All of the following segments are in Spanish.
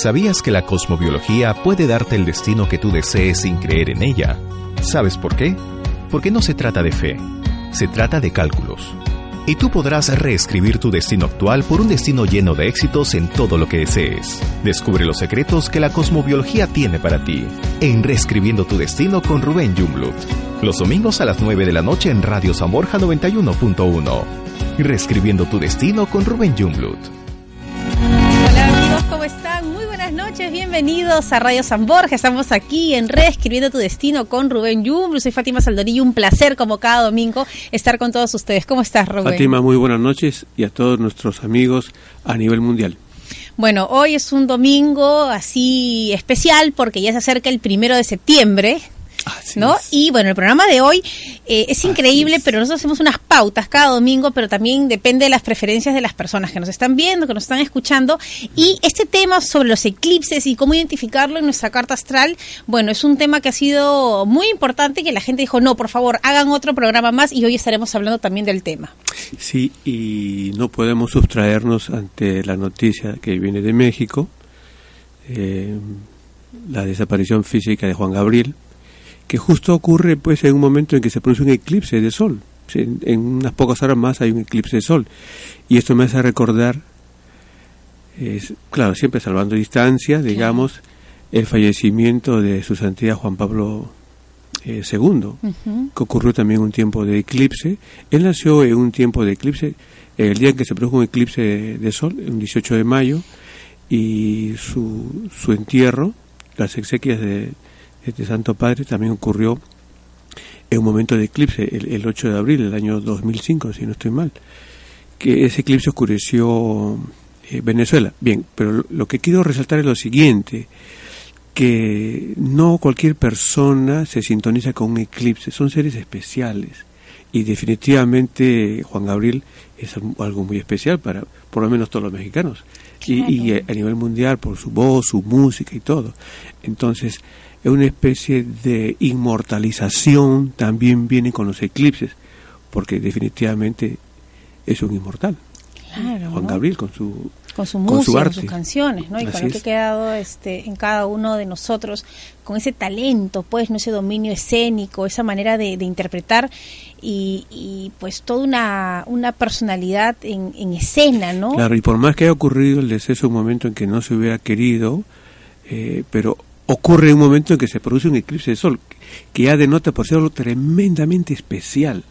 ¿Sabías que la cosmobiología puede darte el destino que tú desees sin creer en ella? ¿Sabes por qué? Porque no se trata de fe, se trata de cálculos. Y tú podrás reescribir tu destino actual por un destino lleno de éxitos en todo lo que desees. Descubre los secretos que la cosmobiología tiene para ti en Reescribiendo tu destino con Rubén Jumblut. Los domingos a las 9 de la noche en Radio San Borja 91.1. Reescribiendo tu destino con Rubén Jumblut. Noches, bienvenidos a Radio San Borja. Estamos aquí en Reescribiendo tu Destino con Rubén Jumblut. Soy Fátima Saldorillo, un placer como cada domingo estar con todos ustedes. ¿Cómo estás, Rubén? Fátima, muy buenas noches y a todos nuestros amigos a nivel mundial. Bueno, hoy es un domingo así especial porque ya se acerca el primero de septiembre, ¿no? Y bueno, el programa de hoy eh, es increíble, pero nosotros hacemos unas pautas cada domingo, pero también depende de las preferencias de las personas que nos están viendo, que nos están escuchando. Y este tema sobre los eclipses y cómo identificarlo en nuestra carta astral, bueno, es un tema que ha sido muy importante y que la gente dijo, no, por favor, hagan otro programa más y hoy estaremos hablando también del tema. Sí, y no podemos sustraernos ante la noticia que viene de México, eh, la desaparición física de Juan Gabriel, que justo ocurre pues en un momento en que se produce un eclipse de sol. En, en unas pocas horas más hay un eclipse de sol. Y esto me hace recordar, es, claro, siempre salvando distancia, digamos, el fallecimiento de su santidad Juan Pablo eh, II, que ocurrió también un tiempo de eclipse. Él nació en un tiempo de eclipse, el día en que se produjo un eclipse de, de sol, un 18 de mayo, y su, su entierro, las exequias de este Santo Padre, también ocurrió en un momento de eclipse, el, el 8 de abril del año 2005, si no estoy mal, que ese eclipse oscureció eh, Venezuela. Bien, pero lo, que quiero resaltar es lo siguiente, que no cualquier persona se sintoniza con un eclipse, son seres especiales y definitivamente Juan Gabriel es algo muy especial para por lo menos todos los mexicanos y, y a nivel mundial por su voz, su música y todo. Entonces es una especie de inmortalización también viene con los eclipses porque definitivamente es un inmortal. Claro, Juan ¿no? Gabriel con su con su con música, su con arte. sus canciones, ¿no? Y Así con lo que ha quedado este, en cada uno de nosotros, con ese talento, pues, no ese dominio escénico, esa manera de, de interpretar y, y, pues toda una, una personalidad en, en escena, ¿no? Claro, y por más que haya ocurrido el deceso un momento en que no se hubiera querido, eh, pero ocurre un momento en que se produce un eclipse de sol, que ya denota por ser algo tremendamente especial.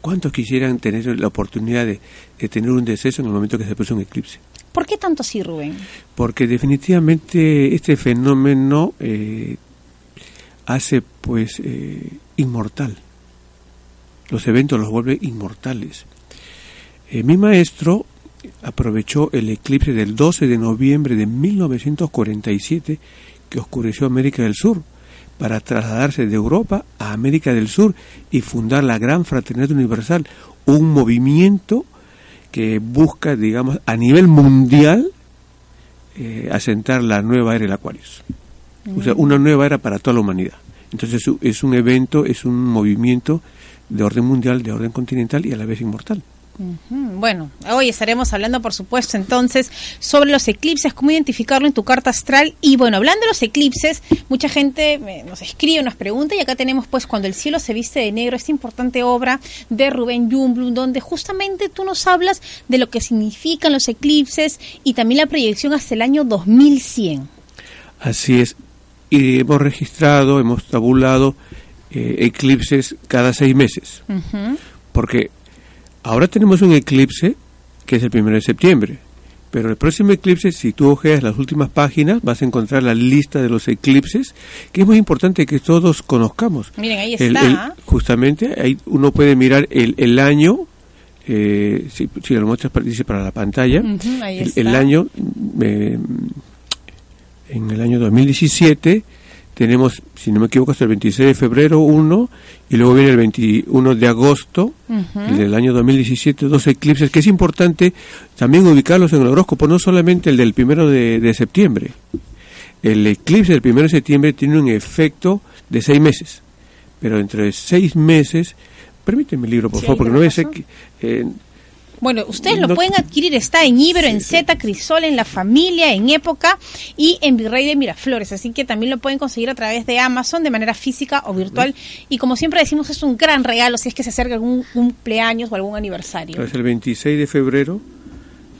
¿Cuántos quisieran tener la oportunidad de, de tener un deceso en el momento que se produce un eclipse? ¿Por qué tanto así, Rubén? Porque definitivamente este fenómeno eh, hace pues eh, inmortal. Los eventos los vuelve inmortales. Eh, mi maestro aprovechó el eclipse del 12 de noviembre de 1947 que oscureció América del Sur para trasladarse de Europa a América del Sur y fundar la Gran Fraternidad Universal, un movimiento que busca, digamos, a nivel mundial eh, asentar la nueva era del Aquarius. O sea, una nueva era para toda la humanidad. Entonces es un- es un evento, es un movimiento de orden mundial, de orden continental y a la vez inmortal. Bueno, hoy estaremos hablando, por supuesto, entonces, sobre los eclipses, cómo identificarlo en tu carta astral. Y bueno, hablando de los eclipses, mucha gente eh, nos escribe, nos pregunta, y acá tenemos, pues, Cuando el cielo se viste de negro, esta importante obra de Rubén Jumblum, donde justamente tú nos hablas de lo que significan los eclipses y también la proyección hasta el año 2100. Así es. Y hemos registrado, hemos tabulado eh, eclipses cada seis meses. Porque ahora tenemos un eclipse que es el primero de septiembre. Pero el próximo eclipse, si tú ojeas las últimas páginas, vas a encontrar la lista de los eclipses, que es muy importante que todos conozcamos. Miren, ahí está. el- justamente, ahí uno puede mirar el, el año, eh, si, si lo muestras, dice para la pantalla, el año, eh, en el año 2017, tenemos, si no me equivoco, hasta el 26 de febrero uno, y luego viene el 21 de agosto, el del año 2017, dos eclipses, que es importante también ubicarlos en el horóscopo, no solamente el del primero de, de septiembre. El eclipse del primero de septiembre tiene un efecto de seis meses, pero entre seis meses, permíteme el libro, por Sí, favor, porque no voy a ser eh, Bueno, ustedes lo pueden adquirir, está en Ibero, en Z, Crisol, en La Familia, en Época y en Virrey de Miraflores, así que también lo pueden conseguir a través de Amazon de manera física o virtual. Y como siempre decimos es un gran regalo si es que se acerca algún cumpleaños o algún aniversario. Es el 26 de febrero,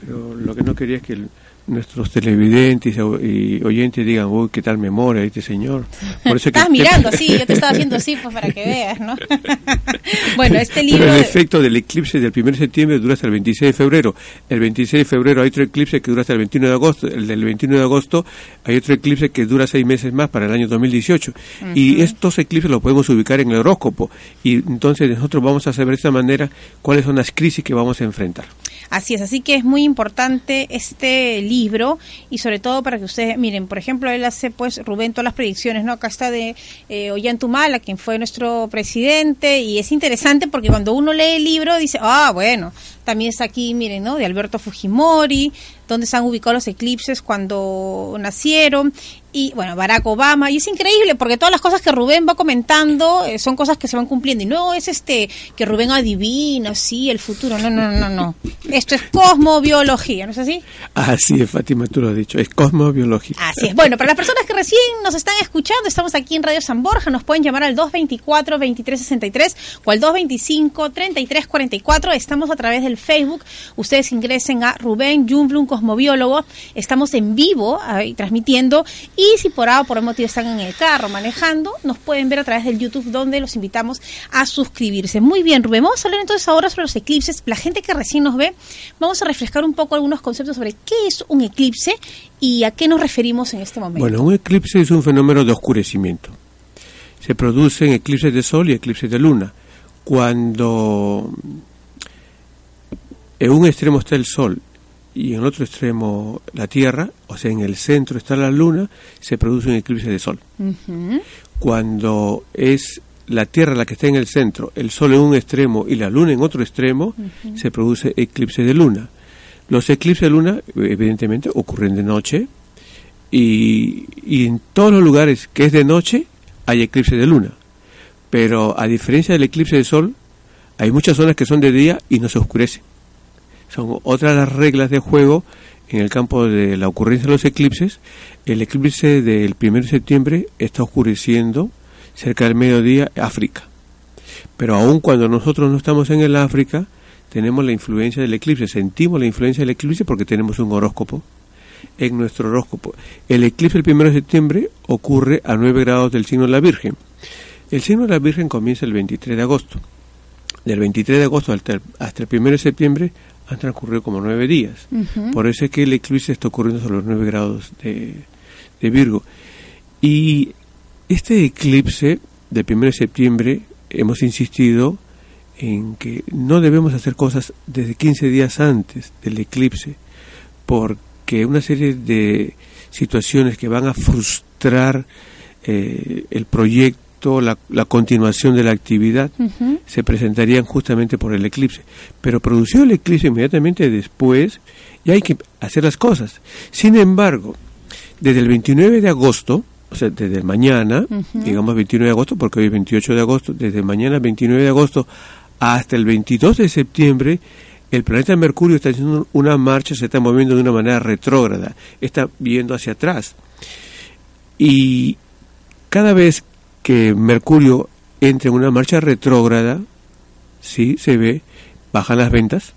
pero lo que no quería es que el nuestros televidentes y oyentes digan, uy, qué tal memoria este señor. Por eso Estás mirando, sí, yo te estaba haciendo así pues, para que veas, ¿no? bueno, este libro... el efecto del eclipse del 1 de septiembre dura hasta el 26 de febrero. El 26 de febrero hay otro eclipse que dura hasta el 21 de agosto. El del 21 de agosto hay otro eclipse que dura seis meses más para el año 2018. Y estos eclipses los podemos ubicar en el horóscopo. Y entonces nosotros vamos a saber de esta manera cuáles son las crisis que vamos a enfrentar. Así es, así que es muy importante este libro y sobre todo para que ustedes miren, por ejemplo, él hace pues Rubén todas las predicciones, ¿no? Acá está de eh, Ollantumala, quien fue nuestro presidente y es interesante porque cuando uno lee el libro dice, ah, bueno, también está aquí, miren, ¿no? De Alberto Fujimori, donde se han ubicado los eclipses cuando nacieron. Y bueno, Barack Obama, y es increíble porque todas las cosas que Rubén va comentando eh, son cosas que se van cumpliendo. Y no es este que Rubén adivina, sí, el futuro, no, no, no, no, esto es cosmobiología, ¿no es así? Así es, Fátima, tú lo has dicho, es cosmobiología. Así es, bueno, para las personas que recién nos están escuchando, estamos aquí en Radio San Borja, nos pueden llamar al 224-2363 o al 225-3344, estamos a través del Facebook, ustedes ingresen a Rubén Jumblum, cosmobiólogo, estamos en vivo ahí, transmitiendo y si por A o por motivo están en el carro manejando, nos pueden ver a través del YouTube donde los invitamos a suscribirse. Muy bien, Rubén, vamos a hablar entonces ahora sobre los eclipses. La gente que recién nos ve, vamos a refrescar un poco algunos conceptos sobre qué es un eclipse y a qué nos referimos en este momento. Bueno, un eclipse es un fenómeno de oscurecimiento. Se producen eclipses de sol y eclipses de luna. Cuando en un extremo está el sol y en otro extremo la Tierra, o sea, en el centro está la Luna, se produce un eclipse de Sol. Cuando es la Tierra la que está en el centro, el Sol en un extremo y la Luna en otro extremo, se produce eclipse de Luna. Los eclipses de Luna, evidentemente, ocurren de noche y, y en todos los lugares que es de noche hay eclipse de Luna. Pero a diferencia del eclipse de Sol, hay muchas zonas que son de día y no se oscurece son otras las reglas de juego en el campo de la ocurrencia de los eclipses. El eclipse del 1 de septiembre está oscureciendo cerca del mediodía África. Pero aun cuando nosotros no estamos en el África, tenemos la influencia del eclipse, sentimos la influencia del eclipse porque tenemos un horóscopo en nuestro horóscopo. El eclipse del 1 de septiembre ocurre a 9 grados del signo de la Virgen. El signo de la Virgen comienza el 23 de agosto. Del 23 de agosto hasta el, hasta el 1 de septiembre han transcurrido como nueve días. Por eso es que el eclipse está ocurriendo sobre los nueve grados de, Virgo. Y este eclipse del 1 de septiembre hemos insistido en que no debemos hacer cosas desde 15 días antes del eclipse, porque una serie de situaciones que van a frustrar eh, el proyecto la, continuación de la actividad, se presentarían justamente por el eclipse. Pero producido el eclipse inmediatamente después, ya hay que hacer las cosas. Sin embargo, desde el 29 de agosto, o sea, desde mañana, digamos 29 de agosto, porque hoy es 28 de agosto, desde mañana 29 de agosto hasta el 22 de septiembre, el planeta Mercurio está haciendo una marcha, se está moviendo de una manera retrógrada, está viendo hacia atrás. Y cada vez que Mercurio entre en una marcha retrógrada, sí, se ve, bajan las ventas,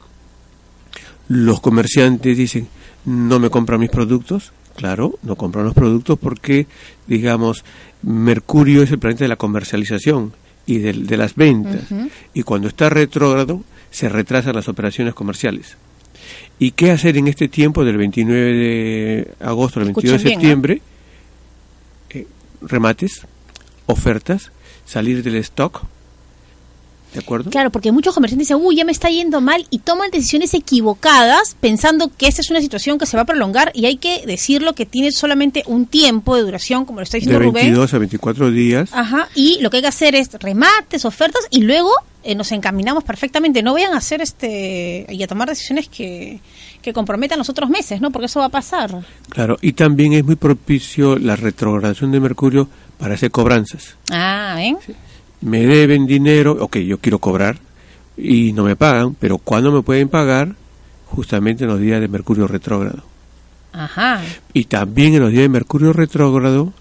los comerciantes dicen, no me compran mis productos, claro, no compran los productos porque, digamos, Mercurio es el planeta de la comercialización y de, las ventas, y cuando está retrógrado, se retrasan las operaciones comerciales. ¿Y qué hacer en este tiempo del 29 de agosto al 22 de septiembre? Eh, remates, ofertas, salir del stock. ¿De acuerdo? Claro, porque muchos comerciantes dicen, uy, ya me está yendo mal y toman decisiones equivocadas pensando que esta es una situación que se va a prolongar y hay que decirlo que tiene solamente un tiempo de duración, como lo está diciendo de 22 a 24 días. Ajá, y lo que hay que hacer es remates, ofertas y luego eh, nos encaminamos perfectamente. No vayan a hacer este y a tomar decisiones que, que comprometan los otros meses, ¿no? Porque eso va a pasar. Claro, y también es muy propicio la retrogradación de Mercurio para hacer cobranzas. Ah, ¿ven? Me deben dinero, ok, yo quiero cobrar, y no me pagan, pero ¿cuándo me pueden pagar? Justamente en los días de Mercurio retrógrado. Ajá. Y también en los días de Mercurio retrógrado,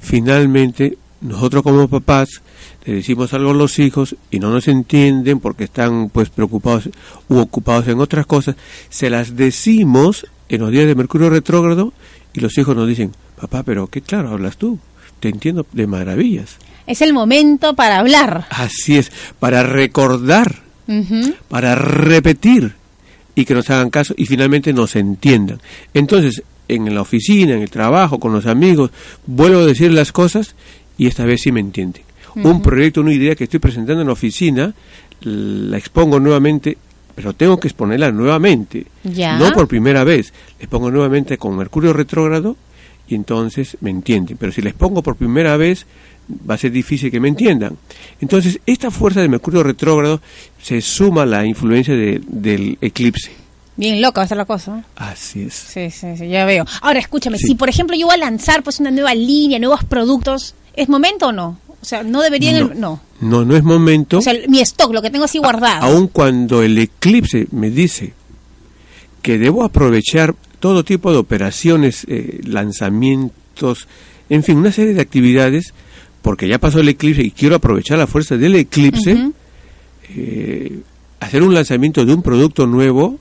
finalmente, nosotros como papás le decimos algo a los hijos y no nos entienden porque están pues preocupados u ocupados en otras cosas, se las decimos en los días de Mercurio retrógrado y los hijos nos dicen, papá, pero qué claro hablas tú, te entiendo de maravillas. Es el momento para hablar. Así es, para recordar, para repetir y que nos hagan caso y finalmente nos entiendan. Entonces, en la oficina, en el trabajo, con los amigos, vuelvo a decir las cosas y esta vez sí me entienden. Un proyecto, una idea que estoy presentando en la oficina, la expongo nuevamente, pero tengo que exponerla nuevamente, no por primera vez, la expongo nuevamente con Mercurio retrógrado y entonces me entienden. Pero si les pongo por primera vez, va a ser difícil que me entiendan. Entonces, esta fuerza de Mercurio retrógrado se suma a la influencia del eclipse. Bien loca va a ser la cosa. Así es. Sí, sí, sí, ya veo. Ahora, escúchame, si por ejemplo yo voy a lanzar pues una nueva línea, nuevos productos, ¿es momento o no? O sea, no deberían... No, no, no, es momento. O sea, mi stock, lo que tengo así guardado. aun cuando el eclipse me dice que debo aprovechar todo tipo de operaciones, eh, lanzamientos, en fin, una serie de actividades, porque ya pasó el eclipse y quiero aprovechar la fuerza del eclipse, eh, hacer un lanzamiento de un producto nuevo,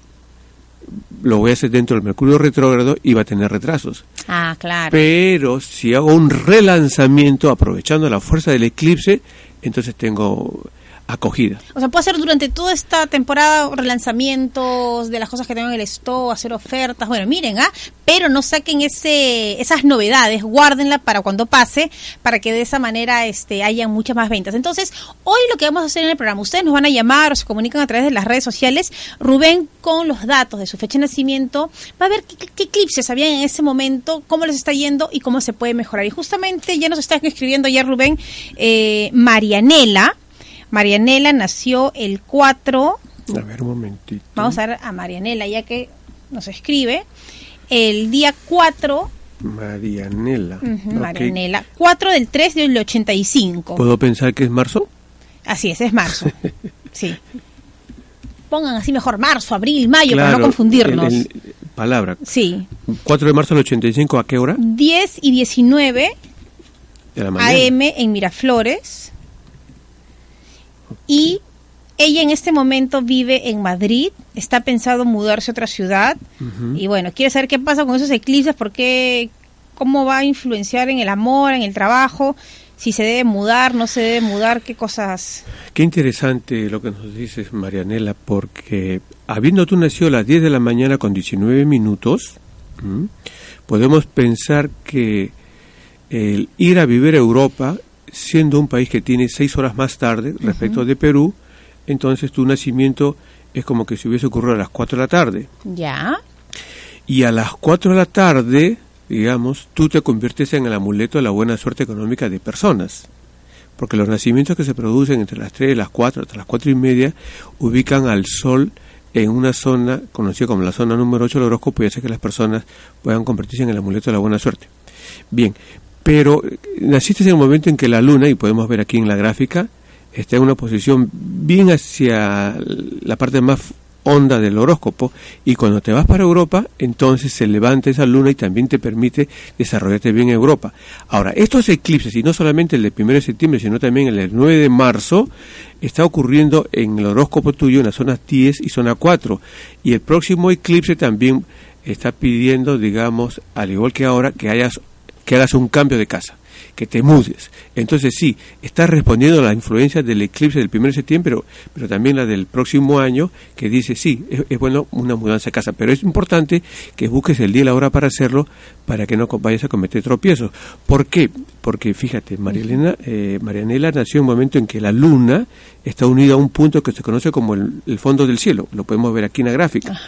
lo voy a hacer dentro del Mercurio retrógrado y va a tener retrasos. Ah, claro. Pero si hago un relanzamiento aprovechando la fuerza del eclipse, entonces tengo acogida. O sea, puedo hacer durante toda esta temporada relanzamientos de las cosas que tengo en el stock, hacer ofertas. Bueno, miren, ¿ah? Pero no saquen ese, esas novedades, guárdenla para cuando pase, para que de esa manera este, haya muchas más ventas. Entonces, hoy lo que vamos a hacer en el programa, ustedes nos van a llamar o se comunican a través de las redes sociales. Rubén, con los datos de su fecha de nacimiento, va a ver qué, qué eclipses había en ese momento, cómo les está yendo y cómo se puede mejorar. Y justamente ya nos está escribiendo ya Rubén, eh, Marianela Marianela nació el 4. A ver, un momentito. Vamos a ver a Marianela, ya que nos escribe. El día 4. Marianela. Marianela. 4 del 3 del 85. ¿Puedo pensar que es marzo? Así es, es marzo. sí. Pongan así mejor marzo, abril, mayo, para no confundirnos. palabra. Sí. 4 de marzo del 85, ¿a qué hora? 10 y 19 de la AM en Miraflores y ella en este momento vive en Madrid, está pensado mudarse a otra ciudad. Y bueno, quiere saber qué pasa con esos eclipses, por qué, cómo va a influenciar en el amor, en el trabajo, si se debe mudar, no se debe mudar, qué cosas. Qué interesante lo que nos dices, Marianela, porque habiendo tú nacido a las 10 de la mañana con 19 minutos, podemos pensar que el ir a vivir a Europa siendo un país que tiene seis horas más tarde respecto de Perú, entonces tu nacimiento es como que si hubiese ocurrido a las cuatro de la tarde. Ya. Y a las cuatro de la tarde, digamos, tú te conviertes en el amuleto de la buena suerte económica de personas. Porque los nacimientos que se producen entre las tres y las cuatro, hasta las cuatro y media, ubican al sol en una zona conocida como la zona número 8 del horóscopo y hace que las personas puedan convertirse en el amuleto de la buena suerte. Bien, pero eh, naciste en el momento en que la luna, y podemos ver aquí en la gráfica, está en una posición bien hacia la parte más honda del horóscopo y cuando te vas para Europa entonces se levanta esa luna y también te permite desarrollarte bien en Europa. Ahora, estos eclipses, y no solamente el del 1 de septiembre, sino también el del 9 de marzo, está ocurriendo en el horóscopo tuyo en la zona 10 y zona 4 y el próximo eclipse también está pidiendo, digamos, al igual que ahora, que hayas que hagas un cambio de casa, que te mudes. Entonces sí, estás respondiendo a la influencia del eclipse del 1 de septiembre, pero, pero también la del próximo año, que dice, sí, es, bueno una mudanza de casa, pero es importante que busques el día y la hora para hacerlo, para que no vayas a cometer tropiezos. ¿Por qué? Porque fíjate, María eh, Marianela nació en un momento en que la luna está unida a un punto que se conoce como el, fondo del cielo, lo podemos ver aquí en la gráfica.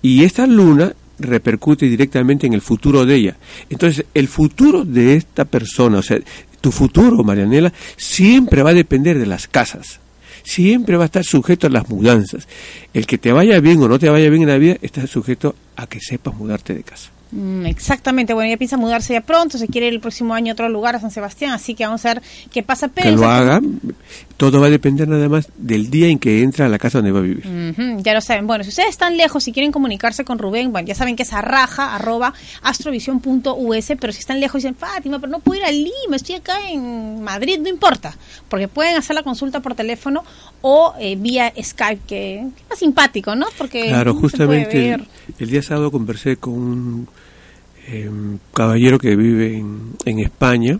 Y esta luna repercute directamente en el futuro de ella. Entonces, el futuro de esta persona, o sea, tu futuro, Marianela, siempre va a depender de las casas. Siempre va a estar sujeto a las mudanzas. El que te vaya bien o no te vaya bien en la vida está sujeto a que sepas mudarte de casa. Mm, exactamente, bueno, ella piensa mudarse ya pronto, se quiere ir el próximo año a otro lugar, a San Sebastián, así que vamos a ver qué pasa. Pero que lo haga, todo va a depender nada más del día en que entra a la casa donde va a vivir. ya lo saben. Bueno, si ustedes están lejos y quieren comunicarse con Rubén, bueno, ya saben que es arraja, arroba, astrovision.us, pero si están lejos dicen, Fátima, pero no puedo ir a Lima, estoy acá en Madrid, no importa, porque pueden hacer la consulta por teléfono o eh, vía Skype, que, es más simpático, ¿no? Porque claro, justamente el día sábado conversé con un eh, caballero que vive en, España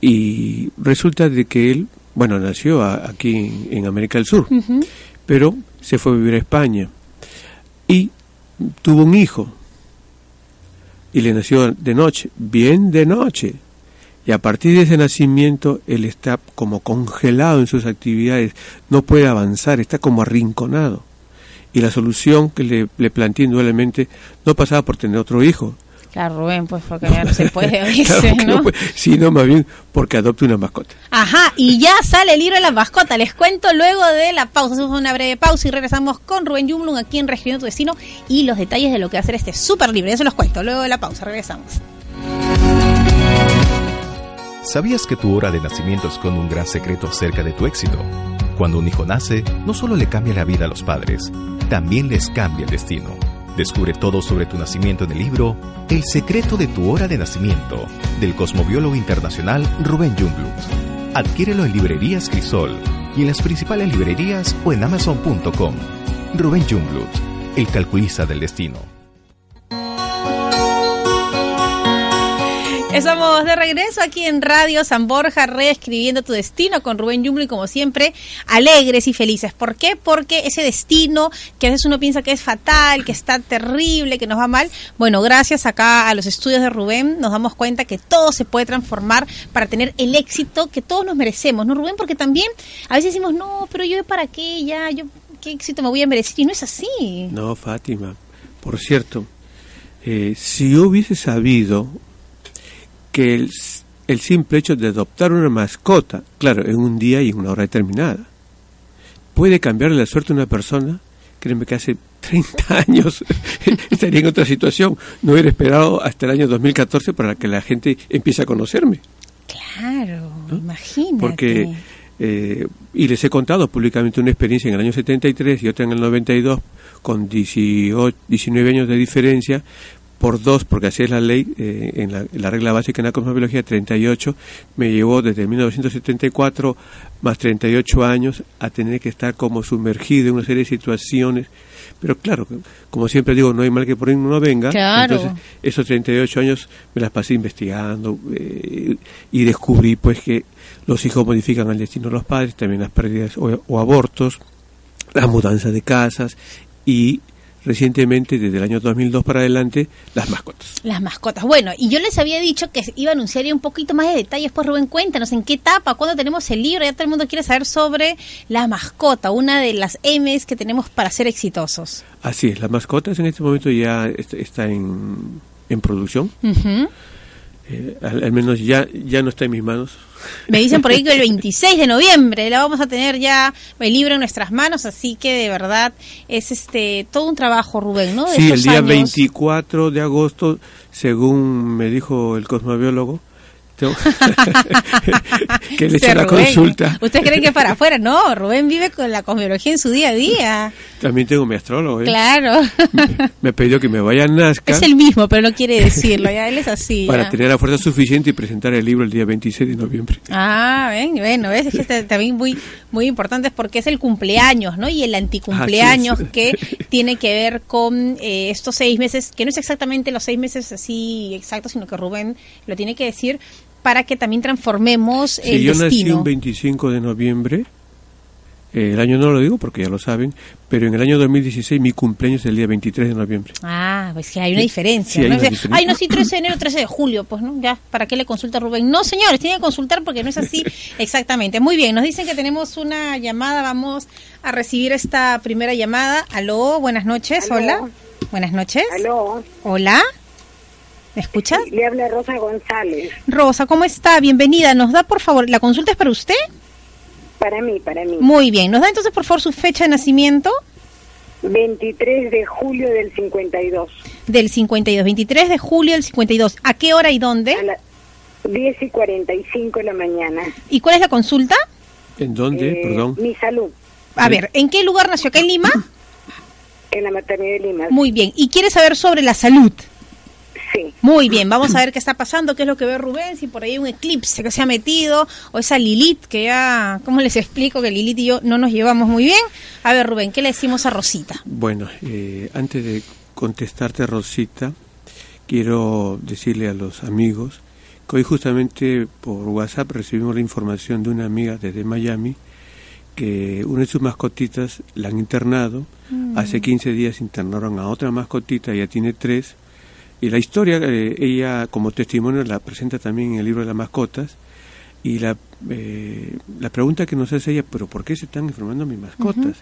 y resulta de que él, bueno, nació aquí en, América del Sur, pero se fue a vivir a España y tuvo un hijo y le nació de noche, bien de noche. Y a partir de ese nacimiento él está como congelado en sus actividades, no puede avanzar, está como arrinconado y la solución que le, le planteé indudablemente no pasaba por tener otro hijo. Claro, Rubén, pues porque ya no se puede oírse, ¿no? sino más bien porque adopte una mascota. Ajá, y ya sale el libro de la mascota. Les cuento luego de la pausa. Hacemos una breve pausa y regresamos con Rubén Jumblum aquí en Región tu Destino y los detalles de lo que va a hacer este súper libro. Ya se los cuento luego de la pausa. Regresamos. ¿Sabías que tu hora de nacimiento esconde un gran secreto acerca de tu éxito? Cuando un hijo nace, no solo le cambia la vida a los padres, también les cambia el destino. Descubre todo sobre tu nacimiento en el libro El secreto de tu hora de nacimiento, del cosmobiólogo internacional Rubén Jungblut. Adquiérelo en librerías Crisol y en las principales librerías o en amazon.com. Rubén Jungblut, el calculista del destino. Estamos de regreso aquí en Radio San Borja, reescribiendo tu destino con Rubén Yumblo y como siempre, alegres y felices. ¿Por qué? Porque ese destino que a veces uno piensa que es fatal, que está terrible, que nos va mal, bueno, gracias acá a los estudios de Rubén nos damos cuenta que todo se puede transformar para tener el éxito que todos nos merecemos, ¿no, Rubén? Porque también a veces decimos, no, pero yo para qué, ya, yo, ¿qué éxito me voy a merecer? Y no es así. No, Fátima, por cierto, eh, si hubiese sabido que el, el simple hecho de adoptar una mascota, claro, en un día y en una hora determinada, puede cambiarle la suerte a una persona, créeme que hace 30 años estaría en otra situación. No hubiera esperado hasta el año 2014 para que la gente empiece a conocerme. Claro, imagínate. Porque, eh, y les he contado públicamente una experiencia en el año 73 y otra en el 92, con 18, 19 años de diferencia, por dos, porque así es la ley, eh, en, la, regla básica en la cosmobiología 38, me llevó desde 1974 más 38 años a tener que estar como sumergido en una serie de situaciones. Pero claro, como siempre digo, no hay mal que por ahí no venga. Entonces, esos 38 años me las pasé investigando eh, y descubrí pues que los hijos modifican el destino de los padres, también las pérdidas o, o abortos, la mudanza de casas y recientemente, desde el año 2002 para adelante, las mascotas. Las mascotas. Bueno, y yo les había dicho que iba a anunciar un poquito más de detalles, pues Rubén, cuéntanos en qué etapa, cuándo tenemos el libro, ya todo el mundo quiere saber sobre la mascota, una de las M's que tenemos para ser exitosos. Así es, las mascotas en este momento ya está en, en producción. Eh, al, menos ya, ya no está en mis manos. Me dicen por ahí que el 26 de noviembre la vamos a tener ya el libro en nuestras manos, así que de verdad es este todo un trabajo, Rubén, ¿no? sí, el día 24 de agosto, según me dijo el cosmobiólogo, que le la consulta. ¿Usted cree que para afuera? No, Rubén vive con la cosmología en su día a día. También tengo mi astrólogo. ¿eh? Claro. Me pidió que me vaya a Nazca. Es el mismo, pero no quiere decirlo, ya él es así. Para tener la fuerza suficiente y presentar el libro el día 26 de noviembre. Ah, ven, bueno, es que este también muy, muy importante porque es el cumpleaños, ¿no? Y el anticumpleaños que tiene que ver con eh, estos seis meses, que no es exactamente los seis meses así exactos, sino que Rubén lo tiene que decir para que también transformemos el yo destino. nací un 25 de noviembre, eh, el año no lo digo porque ya lo saben, pero en el año 2016 mi cumpleaños es el día 23 de noviembre. Ah, pues que hay una diferencia. ¿no? Ay, no, sí, 13 de enero, 13 de julio, pues no, ya, ¿para qué le consulta Rubén? No, señores, tienen que consultar porque no es así exactamente. Muy bien, nos dicen que tenemos una llamada, vamos a recibir esta primera llamada. Aló, buenas noches, hola. Buenas noches. Aló. Hola. ¿Me escuchas? Le habla Rosa González. Rosa, ¿cómo está? Bienvenida. ¿Nos da, por favor, la consulta es para usted? Para mí, para mí. Muy bien. ¿Nos da entonces, por favor, su fecha de nacimiento? 23 de julio del 52. Del 52, 23 de julio del 52. ¿A qué hora y dónde? A las 10 y 45 de la mañana. ¿Y cuál es la consulta? ¿En dónde? Eh, Perdón. Mi salud, A ver, ¿en qué lugar nació? ¿Acá en Lima? en la maternidad de Lima. Muy bien. ¿Y quiere saber sobre la salud? Sí. Muy bien, vamos a ver qué está pasando, qué es lo que ve Rubén, si por ahí hay un eclipse que se ha metido, o esa Lilith, que ya, ¿cómo les explico que Lilith y yo no nos llevamos muy bien? A ver, Rubén, ¿qué le decimos a Rosita? Bueno, eh, antes de contestarte, Rosita, quiero decirle a los amigos que hoy justamente por WhatsApp recibimos la información de una amiga desde Miami que una de sus mascotitas la han internado. Hace 15 días internaron a otra mascotita, ya tiene tres. Y la historia, eh, ella como testimonio la presenta también en el libro de las mascotas. Y la, eh, la pregunta que nos hace ella, pero ¿por qué se están enfermando mis mascotas?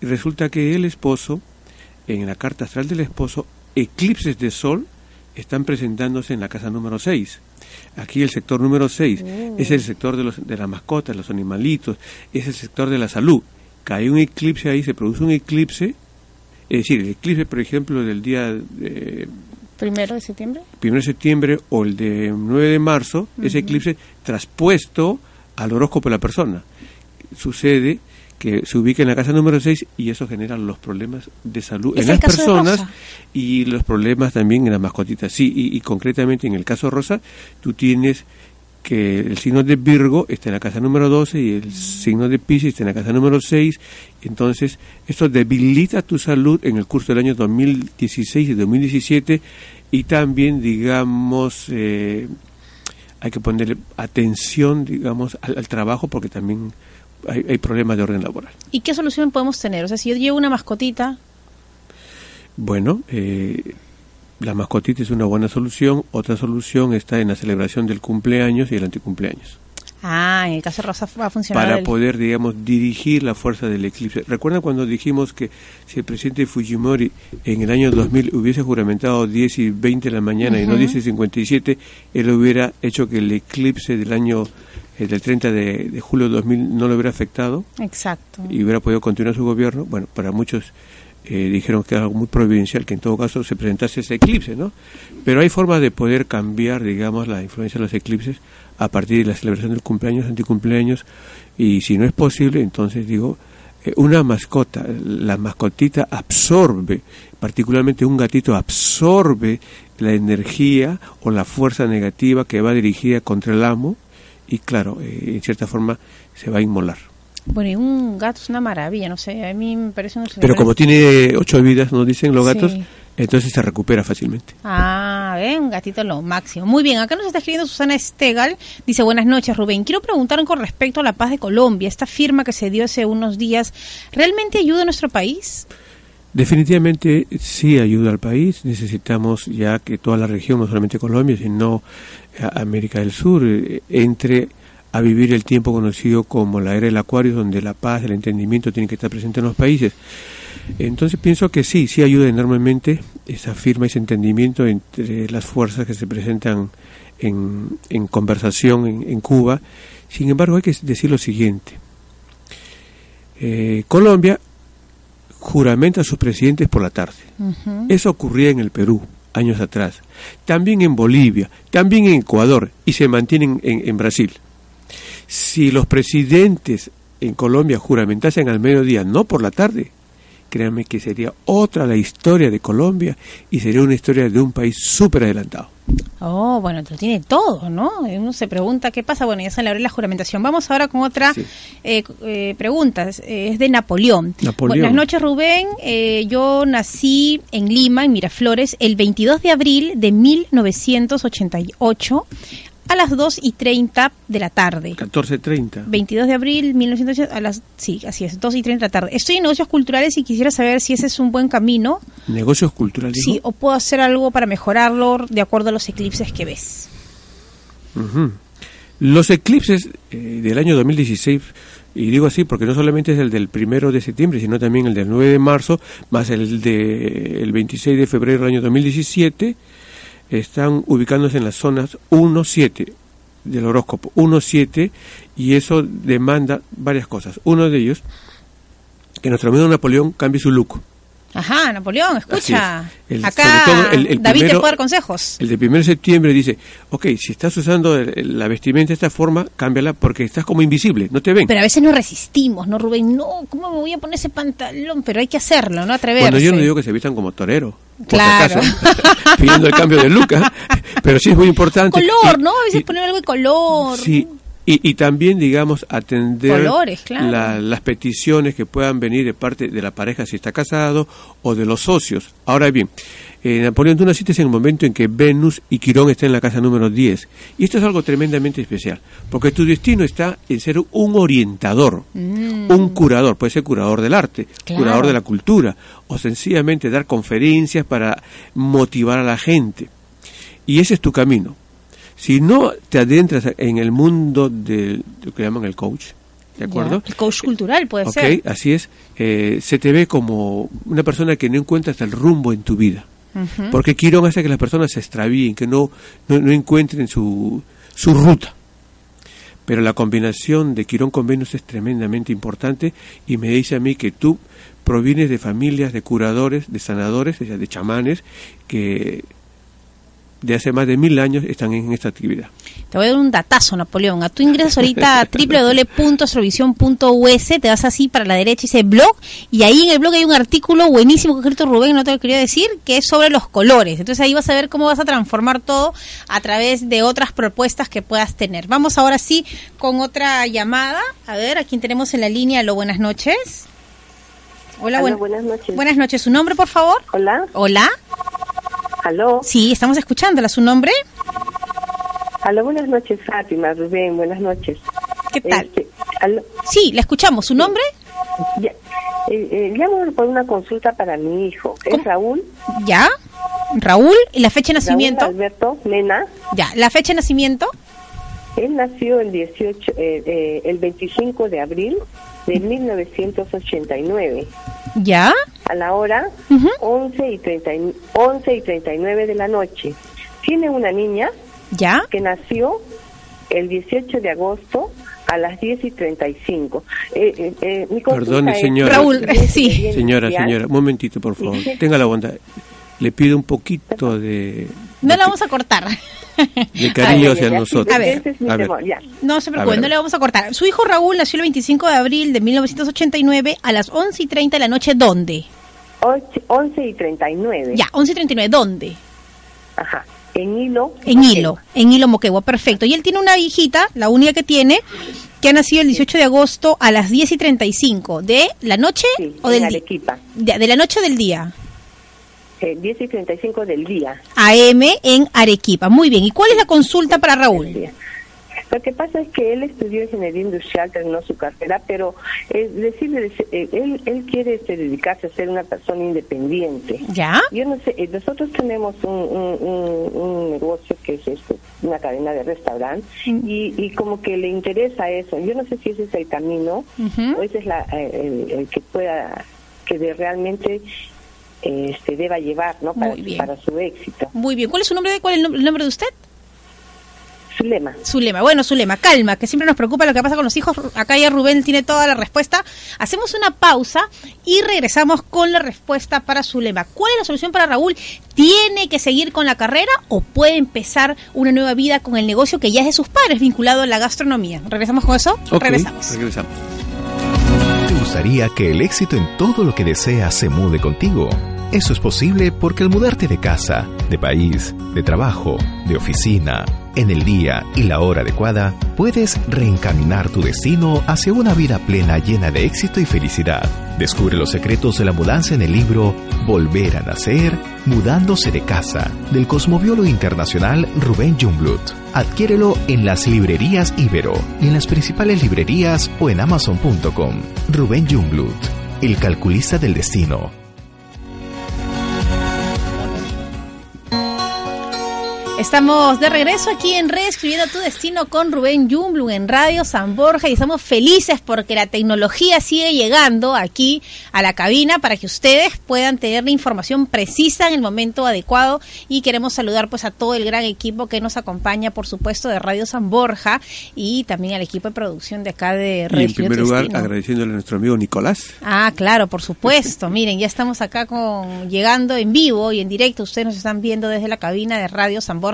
Y resulta que el esposo, en la carta astral del esposo, eclipses de sol están presentándose en la casa número 6. Aquí el sector número 6 es el sector de, los, de las mascotas, los animalitos, es el sector de la salud. Cae un eclipse ahí, se produce un eclipse, es decir, el eclipse, por ejemplo, del día eh, ¿Primero de septiembre? 1 de septiembre o el de 9 de marzo, ese eclipse traspuesto al horóscopo de la persona. Sucede que se ubica en la casa número 6 y eso genera los problemas de salud ¿Es en las personas y los problemas también en las mascotitas. Sí, y, y concretamente en el caso Rosa, tú tienes que el signo de Virgo está en la casa número 12 y el signo de Pisces está en la casa número 6. Entonces, esto debilita tu salud en el curso del año 2016 y 2017 y también, digamos, eh, hay que ponerle atención, digamos, al, al trabajo porque también hay, hay problemas de orden laboral. ¿Y qué solución podemos tener? O sea, si yo llevo una mascotita, Bueno, eh, la mascotita es una buena solución. Otra solución está en la celebración del cumpleaños y el anticumpleaños. Ah, en el caso de Rosa va a funcionar. Para el- poder, digamos, dirigir la fuerza del eclipse. ¿Recuerdan cuando dijimos que si el presidente Fujimori en el año 2000 hubiese juramentado 10 y 20 de la mañana y no 10 y 57, él hubiera hecho que el eclipse del año eh, del 30 de, de julio de 2000 no lo hubiera afectado? Exacto. y hubiera podido continuar su gobierno, bueno, para muchos eh, dijeron que era algo muy providencial que en todo caso se presentase ese eclipse, ¿no? Pero hay formas de poder cambiar, digamos, la influencia de los eclipses a partir de la celebración del cumpleaños, anticumpleaños, y si no es posible, entonces digo, eh, una mascota, la mascotita absorbe, particularmente un gatito absorbe la energía o la fuerza negativa que va dirigida contra el amo, y claro, eh, en cierta forma se va a inmolar. Bueno, y un gato es una maravilla, no sé, a mí me parece unos Pero como tiene ocho vidas, nos dicen los gatos, Sí. Entonces se recupera fácilmente. Ah, ven, un gatito lo máximo. Muy bien, acá nos está escribiendo Susana Estegal. Dice, buenas noches, Rubén. Quiero preguntar con respecto a la paz de Colombia. Esta firma que se dio hace unos días, ¿realmente ayuda a nuestro país? Definitivamente sí ayuda al país. Necesitamos ya que toda la región, no solamente Colombia, sino eh, América del Sur, eh, entre a vivir el tiempo conocido como la era del acuario, donde la paz, el entendimiento tienen que estar presentes en los países. Entonces pienso que sí, sí ayuda enormemente esa firma, ese entendimiento entre las fuerzas que se presentan en, en conversación en, en Cuba. Sin embargo, hay que decir lo siguiente. Eh, Colombia juramenta a sus presidentes por la tarde. Eso ocurría en el Perú años atrás, también en Bolivia, también en Ecuador y se mantienen en, en Brasil. Si los presidentes en Colombia juramentasen al mediodía, no por la tarde, créanme que sería otra la historia de Colombia y sería una historia de un país súper adelantado. Oh, bueno, lo tiene todo, ¿no? Uno se pregunta qué pasa. Bueno, ya se le abre la juramentación. Vamos ahora con otra Sí. eh, eh, pregunta. Es, eh, es de Napoleón. Napoleón. Buenas noches, Rubén. Eh, yo nací en Lima, en Miraflores, el 22 de abril de 1988 a las 2 y 30 de la tarde. 14.30. 22 de abril 1980 a las sí, así es, 2 y 30 de la tarde. Estoy en negocios culturales y quisiera saber si ese es un buen camino, Negocios culturales. sí, o puedo hacer algo para mejorarlo de acuerdo a los eclipses que ves. Ujú. Los eclipses eh, del año 2016, y digo así porque no solamente es el del primero de septiembre, sino también el del 9 de marzo, más el del el 26 de febrero del año 2017, están ubicándose en las zonas 1-7 del horóscopo, 1-7, y eso demanda varias cosas. Uno de ellos, que nuestro amigo Napoleón cambie su look. Ajá, Napoleón, escucha. Acá David te puede dar consejos. El de 1 de septiembre dice, ok, si estás usando la vestimenta de esta forma, cámbiala porque estás como invisible, no te ven. Pero a veces no resistimos, ¿no, Rubén? No, ¿cómo me voy a poner ese pantalón? Pero hay que hacerlo, ¿no? Atreverse. Bueno, yo no digo que se vistan como torero. Claro. pidiendo el cambio de look, pero sí es muy importante. Color, ¿no? A veces poner algo de color. Sí, y, y, también, digamos, atender las peticiones que puedan venir de parte de la pareja si está casado o de los socios. Ahora bien, eh, Napoleón, tú naciste en el momento en que Venus y Quirón están en la casa número 10. Y esto es algo tremendamente especial, porque tu destino está en ser un orientador, mm. un curador, puede ser curador del arte, curador de la cultura, o sencillamente dar conferencias para motivar a la gente. Y ese es tu camino si no te adentras en el mundo de lo que llaman el coach, ¿de acuerdo? el coach cultural puede ser. Ok, así es. Eh, se te ve como una persona que no encuentra hasta el rumbo en tu vida. Porque Quirón hace que las personas se extravíen, que no, no, encuentren su, su ruta. Pero la combinación de Quirón con Venus es tremendamente importante y me dice a mí que tú provienes de familias de curadores, de sanadores, de chamanes, que de hace más de mil años están en esta actividad. Te voy a dar un datazo, Napoleón. A tú ingresas ahorita a www.astrovision.us, te vas así para la derecha y dice blog, y ahí en el blog hay un artículo buenísimo que escrito Rubén, no te lo quería decir, que es sobre los colores. Entonces ahí vas a ver cómo vas a transformar todo a través de otras propuestas que puedas tener. Vamos ahora sí con otra llamada. A ver, a quién tenemos en la línea. Lo buenas noches. Hola, buenas noches. Buenas noches. ¿Su nombre, por favor? Hola. Hola. ¿Aló? Sí, estamos escuchándola. ¿Su nombre? Aló, buenas noches, Fátima, Rubén, buenas noches. ¿Qué tal? Este, sí, la escuchamos. ¿Su nombre? Ya. Eh, eh, llamo por una consulta para mi hijo. ¿Es Raúl? ¿Ya? Raúl, ¿y la fecha de nacimiento? Alberto Mena. Ya, ¿la fecha de nacimiento? Él nació el 18, eh, el 25 de abril de 1989. ¿Ya? A la hora 11, y 30, 11 y 39 de la noche. Tiene una niña ¿Ya? que nació el 18 de agosto a las 10 y 35. Eh, eh, eh, mi Perdone, señora. Raúl, sí. Señora, señora, un momentito, por favor. Tenga la bondad. Le pido un poquito de... No la vamos a cortar. De cariño hacia nosotros. A ver, no se preocupe, no le vamos a cortar. Su hijo Raúl nació el 25 de abril de 1989 a las 11 y 30 de la noche. ¿Dónde? 11 y 39. Ya, 11 y 39. ¿Dónde? Ajá. En Hilo. En Hilo, en Hilo Moquegua, perfecto. Y él tiene una hijita, la única que tiene, que ha nacido el 18 de agosto a las 10 y 35. ¿De la noche o del día? De, de la noche o del día. 10 y 35 del día. AM en Arequipa. Muy bien. ¿Y cuál es la consulta para Raúl? Lo que pasa es que él estudió ingeniería industrial, terminó su carrera, pero es decir, eh, él, él quiere este, dedicarse a ser una persona independiente. ¿Ya? Yo no sé, eh, nosotros tenemos un, un, negocio que es este, una cadena de restaurantes mm. y, y, como que le interesa eso. Yo no sé si ese es el camino o ese es la, eh, el, que pueda que de realmente este, deba llevar ¿no? para, para su éxito. Muy bien. ¿Cuál es su nombre? ¿Cuál es el nombre de usted? Zulema. Zulema. Bueno, Zulema, calma, que siempre nos preocupa lo que pasa con los hijos. Acá ya Rubén tiene toda la respuesta. Hacemos una pausa y regresamos con la respuesta para Zulema. ¿Cuál es la solución para Raúl? ¿Tiene que seguir con la carrera o puede empezar una nueva vida con el negocio que ya es de sus padres, vinculado a la gastronomía? ¿Regresamos con eso? regresamos. Regresamos gustaría que el éxito en todo lo que deseas se mude contigo. Eso es posible porque al mudarte de casa, de país, de trabajo, de oficina, en el día y la hora adecuada, puedes reencaminar tu destino hacia una vida plena llena de éxito y felicidad. Descubre los secretos de la mudanza en el libro Volver a Nacer, Mudándose de Casa, del cosmobiólogo internacional Rubén Jungblut. Adquiérelo en las librerías Ibero y en las principales librerías o en amazon.com. Rubén Jungblut, el calculista del destino. Estamos de regreso aquí en Reescribiendo tu Destino con Rubén Jumblum en Radio San Borja y estamos felices porque la tecnología sigue llegando aquí a la cabina para que ustedes puedan tener la información precisa en el momento adecuado y queremos saludar pues a todo el gran equipo que nos acompaña por supuesto de Radio San Borja y también al equipo de producción de acá de Radio Y en primer lugar agradeciéndole a nuestro amigo Nicolás. Ah, claro, por supuesto. Miren, ya estamos acá con llegando en vivo y en directo. Ustedes nos están viendo desde la cabina de Radio San Borja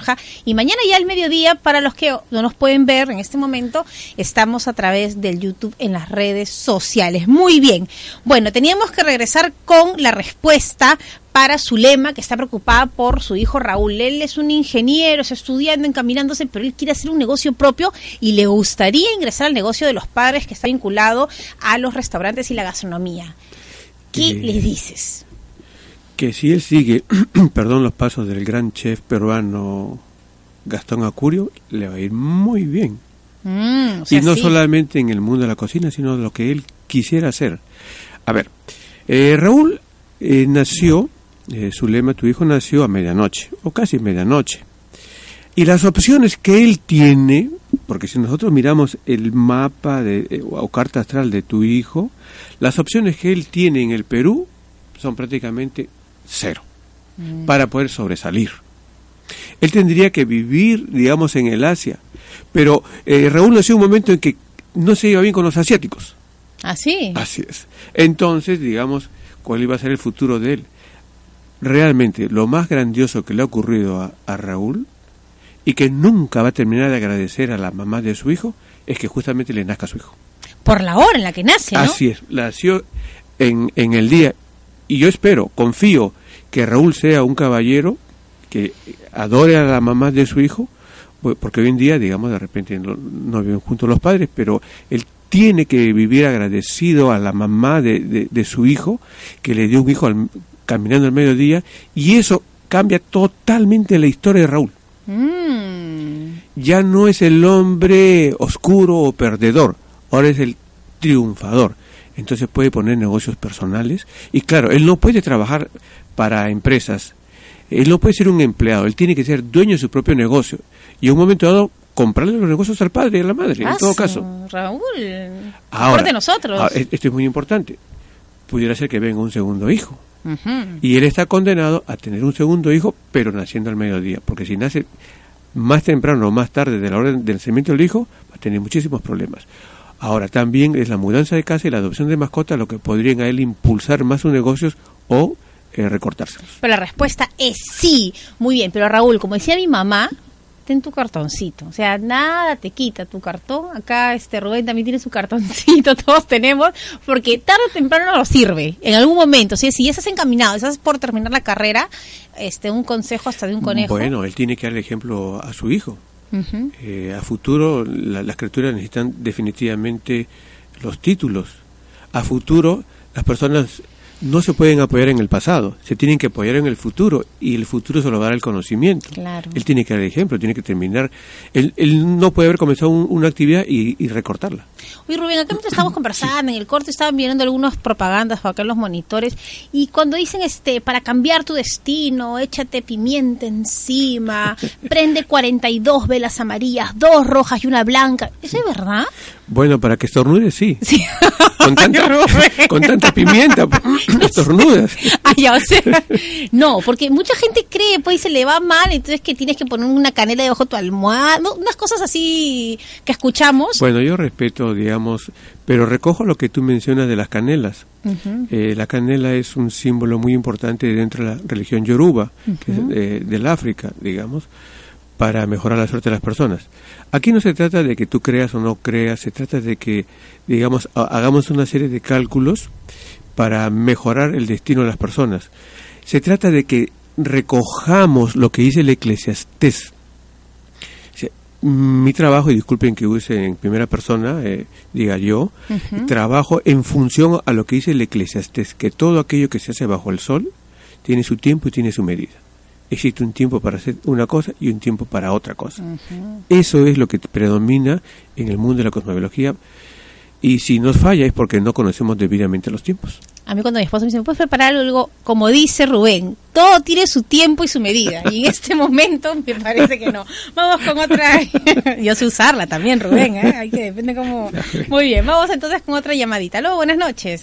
y mañana ya al mediodía, para los que no nos pueden ver en este momento, estamos a través del YouTube en las redes sociales. Muy bien. Bueno, teníamos que regresar con la respuesta para Zulema, que está preocupada por su hijo Raúl. Él es un ingeniero, está estudiando, encaminándose, pero él quiere hacer un negocio propio y le gustaría ingresar al negocio de los padres que está vinculado a los restaurantes y la gastronomía. ¿Qué le dices? Que si él sigue, perdón, los pasos del gran chef peruano Gastón Acurio, le va a ir muy bien. Mm, y no solamente en el mundo de la cocina, sino lo que él quisiera hacer. A ver, eh, Raúl eh, nació, eh, su lema, tu hijo nació a medianoche, o casi medianoche. Y las opciones que él tiene, porque si nosotros miramos el mapa de, o carta astral de tu hijo, las opciones que él tiene en el Perú son prácticamente cero, mm. para poder sobresalir. Él tendría que vivir, digamos, en el Asia. Pero eh, Raúl nació un momento en que no se iba bien con los asiáticos. Así. ¿Ah, Así es. Entonces, digamos, ¿cuál iba a ser el futuro de él? Realmente, lo más grandioso que le ha ocurrido a, a Raúl y que nunca va a terminar de agradecer a la mamá de su hijo es que justamente le nazca a su hijo. Por la hora en la que nace, ¿no? Así es. Nació en, en el día y yo espero, confío que Raúl sea un caballero que adore a la mamá de su hijo, porque hoy en día, digamos, de repente no, viven juntos los padres, pero él tiene que vivir agradecido a la mamá de, de, su hijo, que le dio un hijo caminando al mediodía, y eso cambia totalmente la historia de Raúl. Mm. Ya no es el hombre oscuro o perdedor, ahora es el triunfador entonces puede poner negocios personales y claro, él no puede trabajar para empresas, él no puede ser un empleado, él tiene que ser dueño de su propio negocio y en un momento dado comprarle los negocios al padre y a la madre, en todo caso. Raúl, ahora de nosotros. Ah, esto es muy importante. Pudiera ser que venga un segundo hijo. Y él está condenado a tener un segundo hijo, pero naciendo al mediodía, porque si nace más temprano o más tarde de la hora del nacimiento del hijo, va a tener muchísimos problemas. Ahora, también es la mudanza de casa y la adopción de mascotas lo que podrían a él impulsar más sus negocios o eh, recortárselos. Pero la respuesta es sí. Muy bien, pero Raúl, como decía mi mamá, ten tu cartoncito. O sea, nada te quita tu cartón. Acá este Rubén también tiene su cartoncito, todos tenemos, porque tarde o temprano no lo sirve. En algún momento, si ya estás encaminado, estás por terminar la carrera, este un consejo hasta de un conejo. Bueno, él tiene que dar el ejemplo a su hijo. Eh, a futuro las criaturas necesitan definitivamente los títulos. A futuro las personas no se pueden apoyar en el pasado, se tienen que apoyar en el futuro y el futuro se lo va a dar el conocimiento. Él tiene que dar el ejemplo, tiene que terminar. Él, no puede haber comenzado una actividad y, recortarla. Oye, Rubén, acá mientras estamos conversando, en el corte estaban viendo algunas propagandas para acá en los monitores y cuando dicen, este, para cambiar tu destino, échate pimienta encima, prende 42 velas amarillas, dos rojas y una blanca, ¿eso es verdad? Bueno, para que estornude, sí. sí. Con, tanta, con tanta pimienta, estornudas. Ay, o sea, no, porque mucha gente cree, pues, se le va mal, entonces que tienes que poner una canela debajo de tu almohada, unas cosas así que escuchamos. Bueno, yo respeto, digamos, pero recojo lo que tú mencionas de las canelas. Eh, la canela es un símbolo muy importante dentro de la religión yoruba, que es del África, digamos para mejorar la suerte de las personas. Aquí no se trata de que tú creas o no creas, se trata de que, digamos, hagamos una serie de cálculos para mejorar el destino de las personas. Se trata de que recojamos lo que dice el eclesiastés. mi trabajo, y disculpen que use en primera persona, eh, diga yo, trabajo en función a lo que dice el eclesiastés, que todo aquello que se hace bajo el sol tiene su tiempo y tiene su medida existe un tiempo para hacer una cosa y un tiempo para otra cosa. Eso es lo que predomina en el mundo de la cosmobiología y si nos falla es porque no conocemos debidamente los tiempos. A mí cuando mi esposo me dice, ¿puedes preparar algo? Como dice Rubén, todo tiene su tiempo y su medida. Y en este momento me parece que no. Vamos con otra. Yo sé usarla también, Rubén. ¿eh? Hay que depende cómo. Muy bien, vamos entonces con otra llamadita. Aló, buenas noches.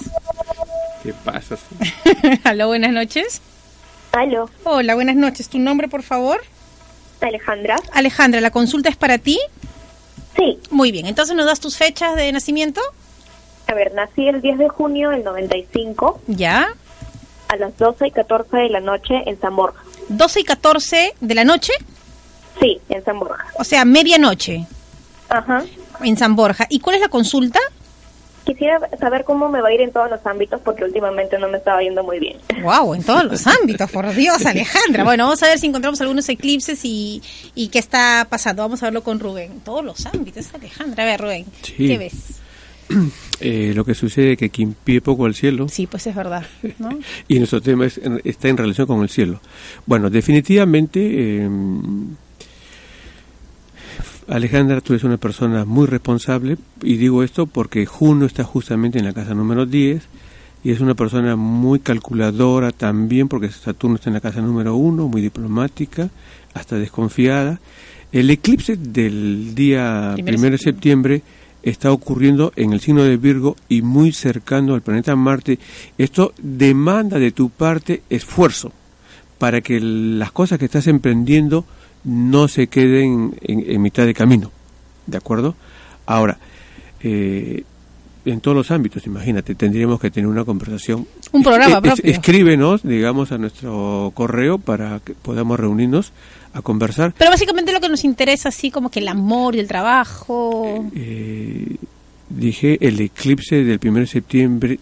¿Qué pasa? Aló, buenas noches. Aló. Hola, buenas noches. ¿Tu nombre, por favor? Alejandra. Alejandra, ¿la consulta es para ti? Sí. Muy bien, entonces nos das tus fechas de nacimiento. A ver, nací el 10 de junio del 95. Ya. A las 12 y 14 de la noche en San Borja. 12 y 14 de la noche. Sí, en San Borja. O sea, medianoche. Ajá. En San Borja. ¿Y cuál es la consulta? Quisiera saber cómo me va a ir en todos los ámbitos porque últimamente no me estaba yendo muy bien. Wow, en todos los ámbitos, por Dios, Alejandra. Bueno, vamos a ver si encontramos algunos eclipses y, y qué está pasando. Vamos a verlo con Rubén. En todos los ámbitos, Alejandra. A ver, Rubén, ¿qué ves? Eh, lo que sucede es que quien pide poco al cielo. Sí, pues es verdad. ¿no? y nuestro tema está en relación con el cielo. Bueno, definitivamente, eh, Alejandra, tú eres una persona muy responsable, y digo esto porque Juno está justamente en la casa número 10, y es una persona muy calculadora también, porque Saturno está en la casa número 1, muy diplomática, hasta desconfiada. El eclipse del día primero de septiembre está ocurriendo en el signo de Virgo y muy cercano al planeta Marte. Esto demanda de tu parte esfuerzo para que las cosas que estás emprendiendo no se queden en, mitad de camino. ¿De acuerdo? Ahora, eh, en todos los ámbitos, imagínate, tendríamos que tener una conversación. Un programa propio. escríbenos, digamos, a nuestro correo para que podamos reunirnos a conversar. Pero básicamente lo que nos interesa, así como que el amor y el trabajo. Eh, dije, el eclipse del 1 de septiembre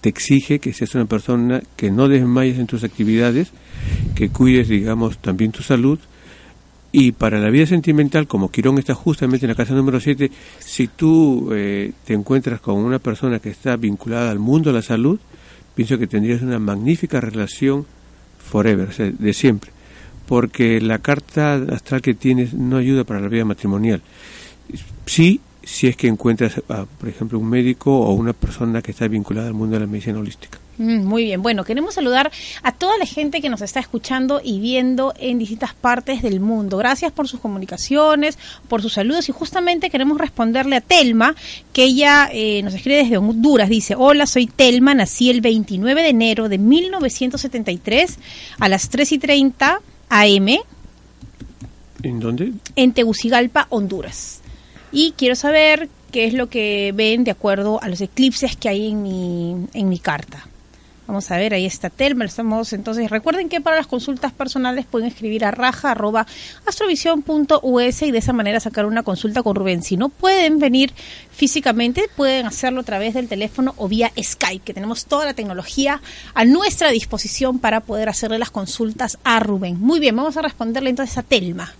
te exige que seas una persona que no desmayes en tus actividades, que cuides, digamos, también tu salud, y para la vida sentimental, como Quirón está justamente en la casa número 7, si tú eh, te encuentras con una persona que está vinculada al mundo de la salud, pienso que tendrías una magnífica relación forever, de siempre, porque la carta astral que tienes no ayuda para la vida matrimonial. Sí, si es que encuentras, por ejemplo, un médico o una persona que está vinculada al mundo de la medicina holística. Mm, muy bien, bueno, queremos saludar a toda la gente que nos está escuchando y viendo en distintas partes del mundo. Gracias por sus comunicaciones, por sus saludos y justamente queremos responderle a Telma, que ella eh, nos escribe desde Honduras. Dice, hola, soy Telma, nací el 29 de enero de 1973 a las 3 y 30 AM. ¿En dónde? En Tegucigalpa, Honduras. Y quiero saber qué es lo que ven de acuerdo a los eclipses que hay en mi, en mi carta. Vamos a ver, ahí está Telma. Estamos entonces. Recuerden que para las consultas personales pueden escribir a raja arroba astrovision.us y de esa manera sacar una consulta con Rubén. Si no pueden venir físicamente, pueden hacerlo a través del teléfono o vía Skype, que tenemos toda la tecnología a nuestra disposición para poder hacerle las consultas a Rubén. Muy bien, vamos a responderle entonces a Telma.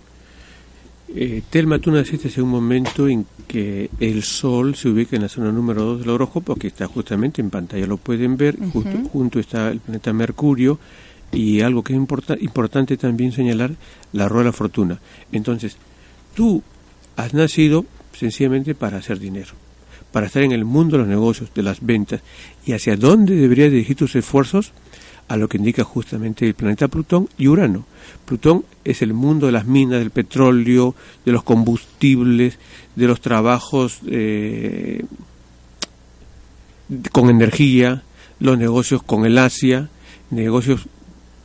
Eh, Telma, tú naciste en un momento en que el Sol se ubica en la zona número 2 del horóscopo, que está justamente en pantalla, lo pueden ver, junto está el planeta Mercurio, y algo que es importante también señalar, la rueda de la fortuna. Entonces, tú has nacido sencillamente para hacer dinero, para estar en el mundo de los negocios, de las ventas, y hacia dónde deberías dirigir tus esfuerzos, a lo que indica justamente el planeta Plutón y Urano. Plutón es el mundo de las minas, del petróleo, de los combustibles, de los trabajos eh, con energía, los negocios con el Asia, negocios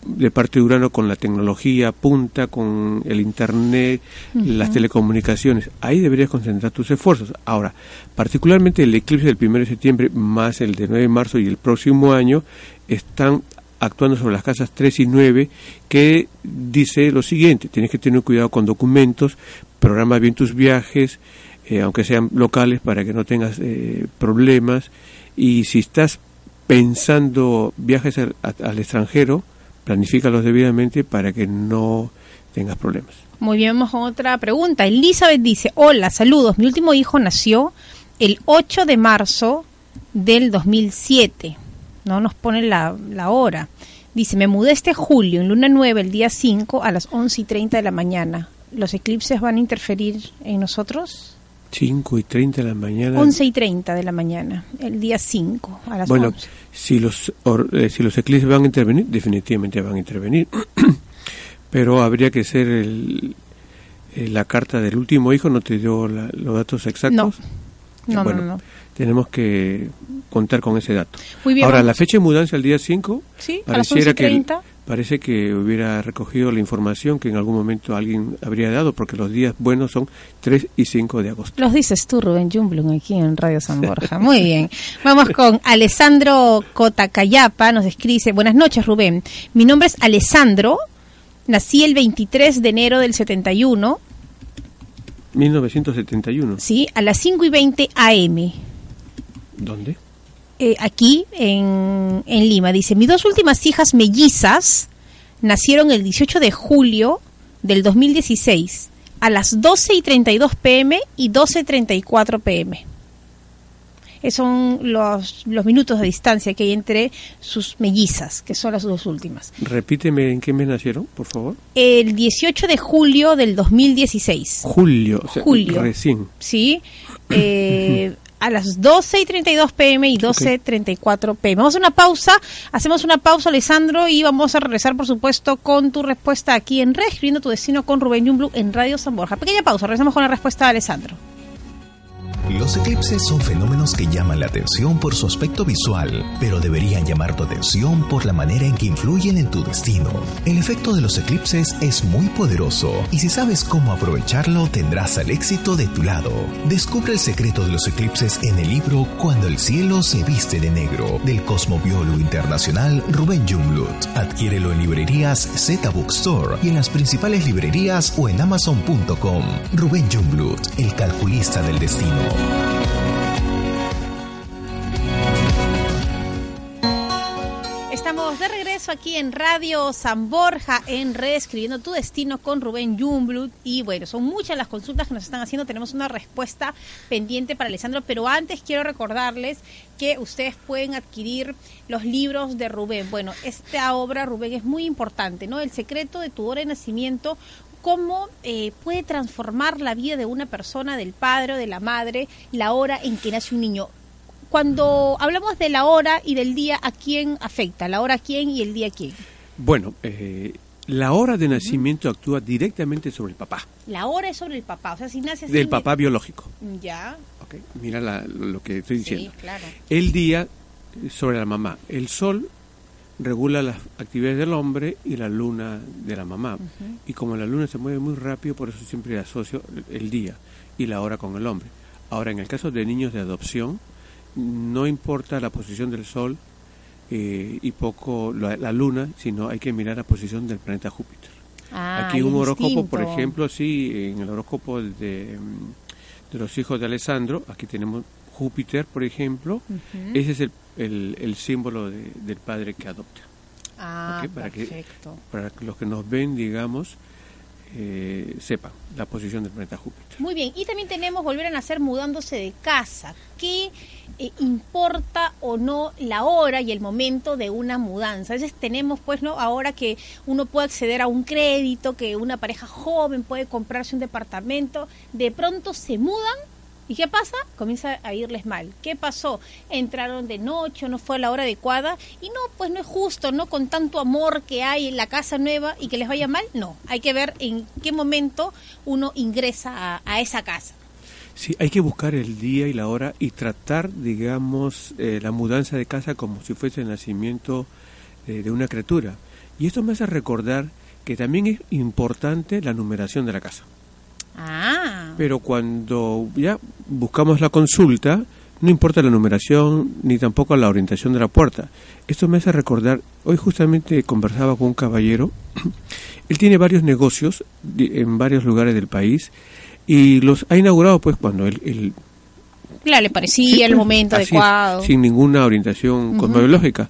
de parte de Urano con la tecnología punta, con el Internet, las telecomunicaciones. Ahí deberías concentrar tus esfuerzos. Ahora, particularmente el eclipse del 1 de septiembre más el de 9 de marzo y el próximo año están actuando sobre las casas 3 y 9, que dice lo siguiente, tienes que tener cuidado con documentos, programa bien tus viajes, eh, aunque sean locales, para que no tengas eh, problemas, y si estás pensando viajes al, extranjero, planifícalos debidamente para que no tengas problemas. Muy bien, vamos con otra pregunta. Elizabeth dice, hola, saludos, mi último hijo nació el 8 de marzo del 2007 no nos pone la, la hora. Dice, me mudé este julio, en luna 9, el día 5, a las 11 y 30 de la mañana. ¿Los eclipses van a interferir en nosotros? 5 y 30 de la mañana. 11 y 30 de la mañana, el día 5, a las Bueno, si los, eh, si los eclipses van a intervenir, definitivamente van a intervenir. Pero habría que ser el, eh, la carta del último hijo, no te dio los datos exactos. No, no, no, Tenemos que contar con ese dato. Ahora, la fecha de mudanza el día 5, ¿Sí? pareciera que parece que hubiera recogido la información que en algún momento alguien habría dado, porque los días buenos son 3 y 5 de agosto. Los dices tú, Rubén Jumblum, aquí en Radio San Borja. Muy bien. Vamos con Alessandro Cotacayapa, nos escribe, buenas noches, Rubén. Mi nombre es Alessandro, nací el 23 de enero del 71. 1971. Sí, a las 5 y 20 AM. ¿Dónde? Eh, aquí en, en Lima. Dice, mis dos últimas hijas mellizas nacieron el 18 de julio del 2016 a las 12 y 32 pm y 12.34 pm. Esos son los, los minutos de distancia que hay entre sus mellizas, que son las dos últimas. Repíteme en qué mes nacieron, por favor. El 18 de julio del 2016. Julio, julio. recién. Sí. Eh, a las 12 y 32 pm y 12 y 34 pm. Vamos a una pausa, hacemos una pausa, Alessandro, y vamos a regresar, por supuesto, con tu respuesta aquí en Reescribiendo tu Destino con Rubén Jumblum en Radio San Borja. Pequeña pausa, regresamos con la respuesta de Alessandro. Los eclipses son fenómenos que llaman la atención por su aspecto visual, pero deberían llamar tu atención por la manera en que influyen en tu destino. El efecto de los eclipses es muy poderoso y si sabes cómo aprovecharlo tendrás al éxito de tu lado. Descubre el secreto de los eclipses en el libro Cuando el cielo se viste de negro del cosmobiólogo internacional Rubén Junglut. Adquiérelo en librerías Z Bookstore y en las principales librerías o en amazon.com. Rubén Junglut, el calculista del destino. Estamos de regreso aquí en Radio San Borja, en Reescribiendo tu Destino con Rubén Jumblut. Y bueno, son muchas las consultas que nos están haciendo. Tenemos una respuesta pendiente para Alessandro, pero antes quiero recordarles que ustedes pueden adquirir los libros de Rubén. Bueno, esta obra, Rubén, es muy importante, ¿no? El secreto de tu hora de nacimiento, cómo eh, puede transformar la vida de una persona, del padre o de la madre, la hora en que nace un niño. Cuando hablamos de la hora y del día, ¿a quién afecta? ¿La hora a quién y el día a quién? Bueno, eh, la hora de nacimiento actúa directamente sobre el papá. La hora es sobre el papá, o sea, si nace Del papá biológico. Ya. Okay. Mira lo que estoy diciendo. Sí, claro. El día sobre la mamá. El sol regula las actividades del hombre y la luna de la mamá. Y como la luna se mueve muy rápido, por eso siempre asocio el día y la hora con el hombre. Ahora, en el caso de niños de adopción, no importa la posición del Sol eh, y poco la, luna, sino hay que mirar la posición del planeta Júpiter. Ah, Aquí un horóscopo, por ejemplo, sí, en el horóscopo de, de los hijos de Alessandro, aquí tenemos Júpiter, por ejemplo, ese es el el, símbolo del padre que adopta. Ah, para perfecto. Que, para que los que nos ven, digamos, eh, sepan la posición del planeta Júpiter. Muy bien, y también tenemos volver a nacer mudándose de casa. ¿Qué eh, importa o no la hora y el momento de una mudanza? A veces tenemos, pues, ¿no? Ahora que uno puede acceder a un crédito, que una pareja joven puede comprarse un departamento, de pronto se mudan ¿Y qué pasa? Comienza a irles mal. ¿Qué pasó? Entraron de noche, no fue a la hora adecuada y no, pues no es justo, ¿no? Con tanto amor que hay en la casa nueva y que les vaya mal, no. Hay que ver en qué momento uno ingresa a, esa casa. Sí, hay que buscar el día y la hora y tratar, digamos, eh, la mudanza de casa como si fuese el nacimiento eh, de una criatura. Y esto me hace recordar que también es importante la numeración de la casa. Ah. Pero cuando ya buscamos la consulta, no importa la numeración ni tampoco la orientación de la puerta. Esto me hace recordar, hoy justamente conversaba con un caballero, él tiene varios negocios en varios lugares del país y los ha inaugurado pues cuando él... le parecía el momento adecuado. sin ninguna orientación cosmológica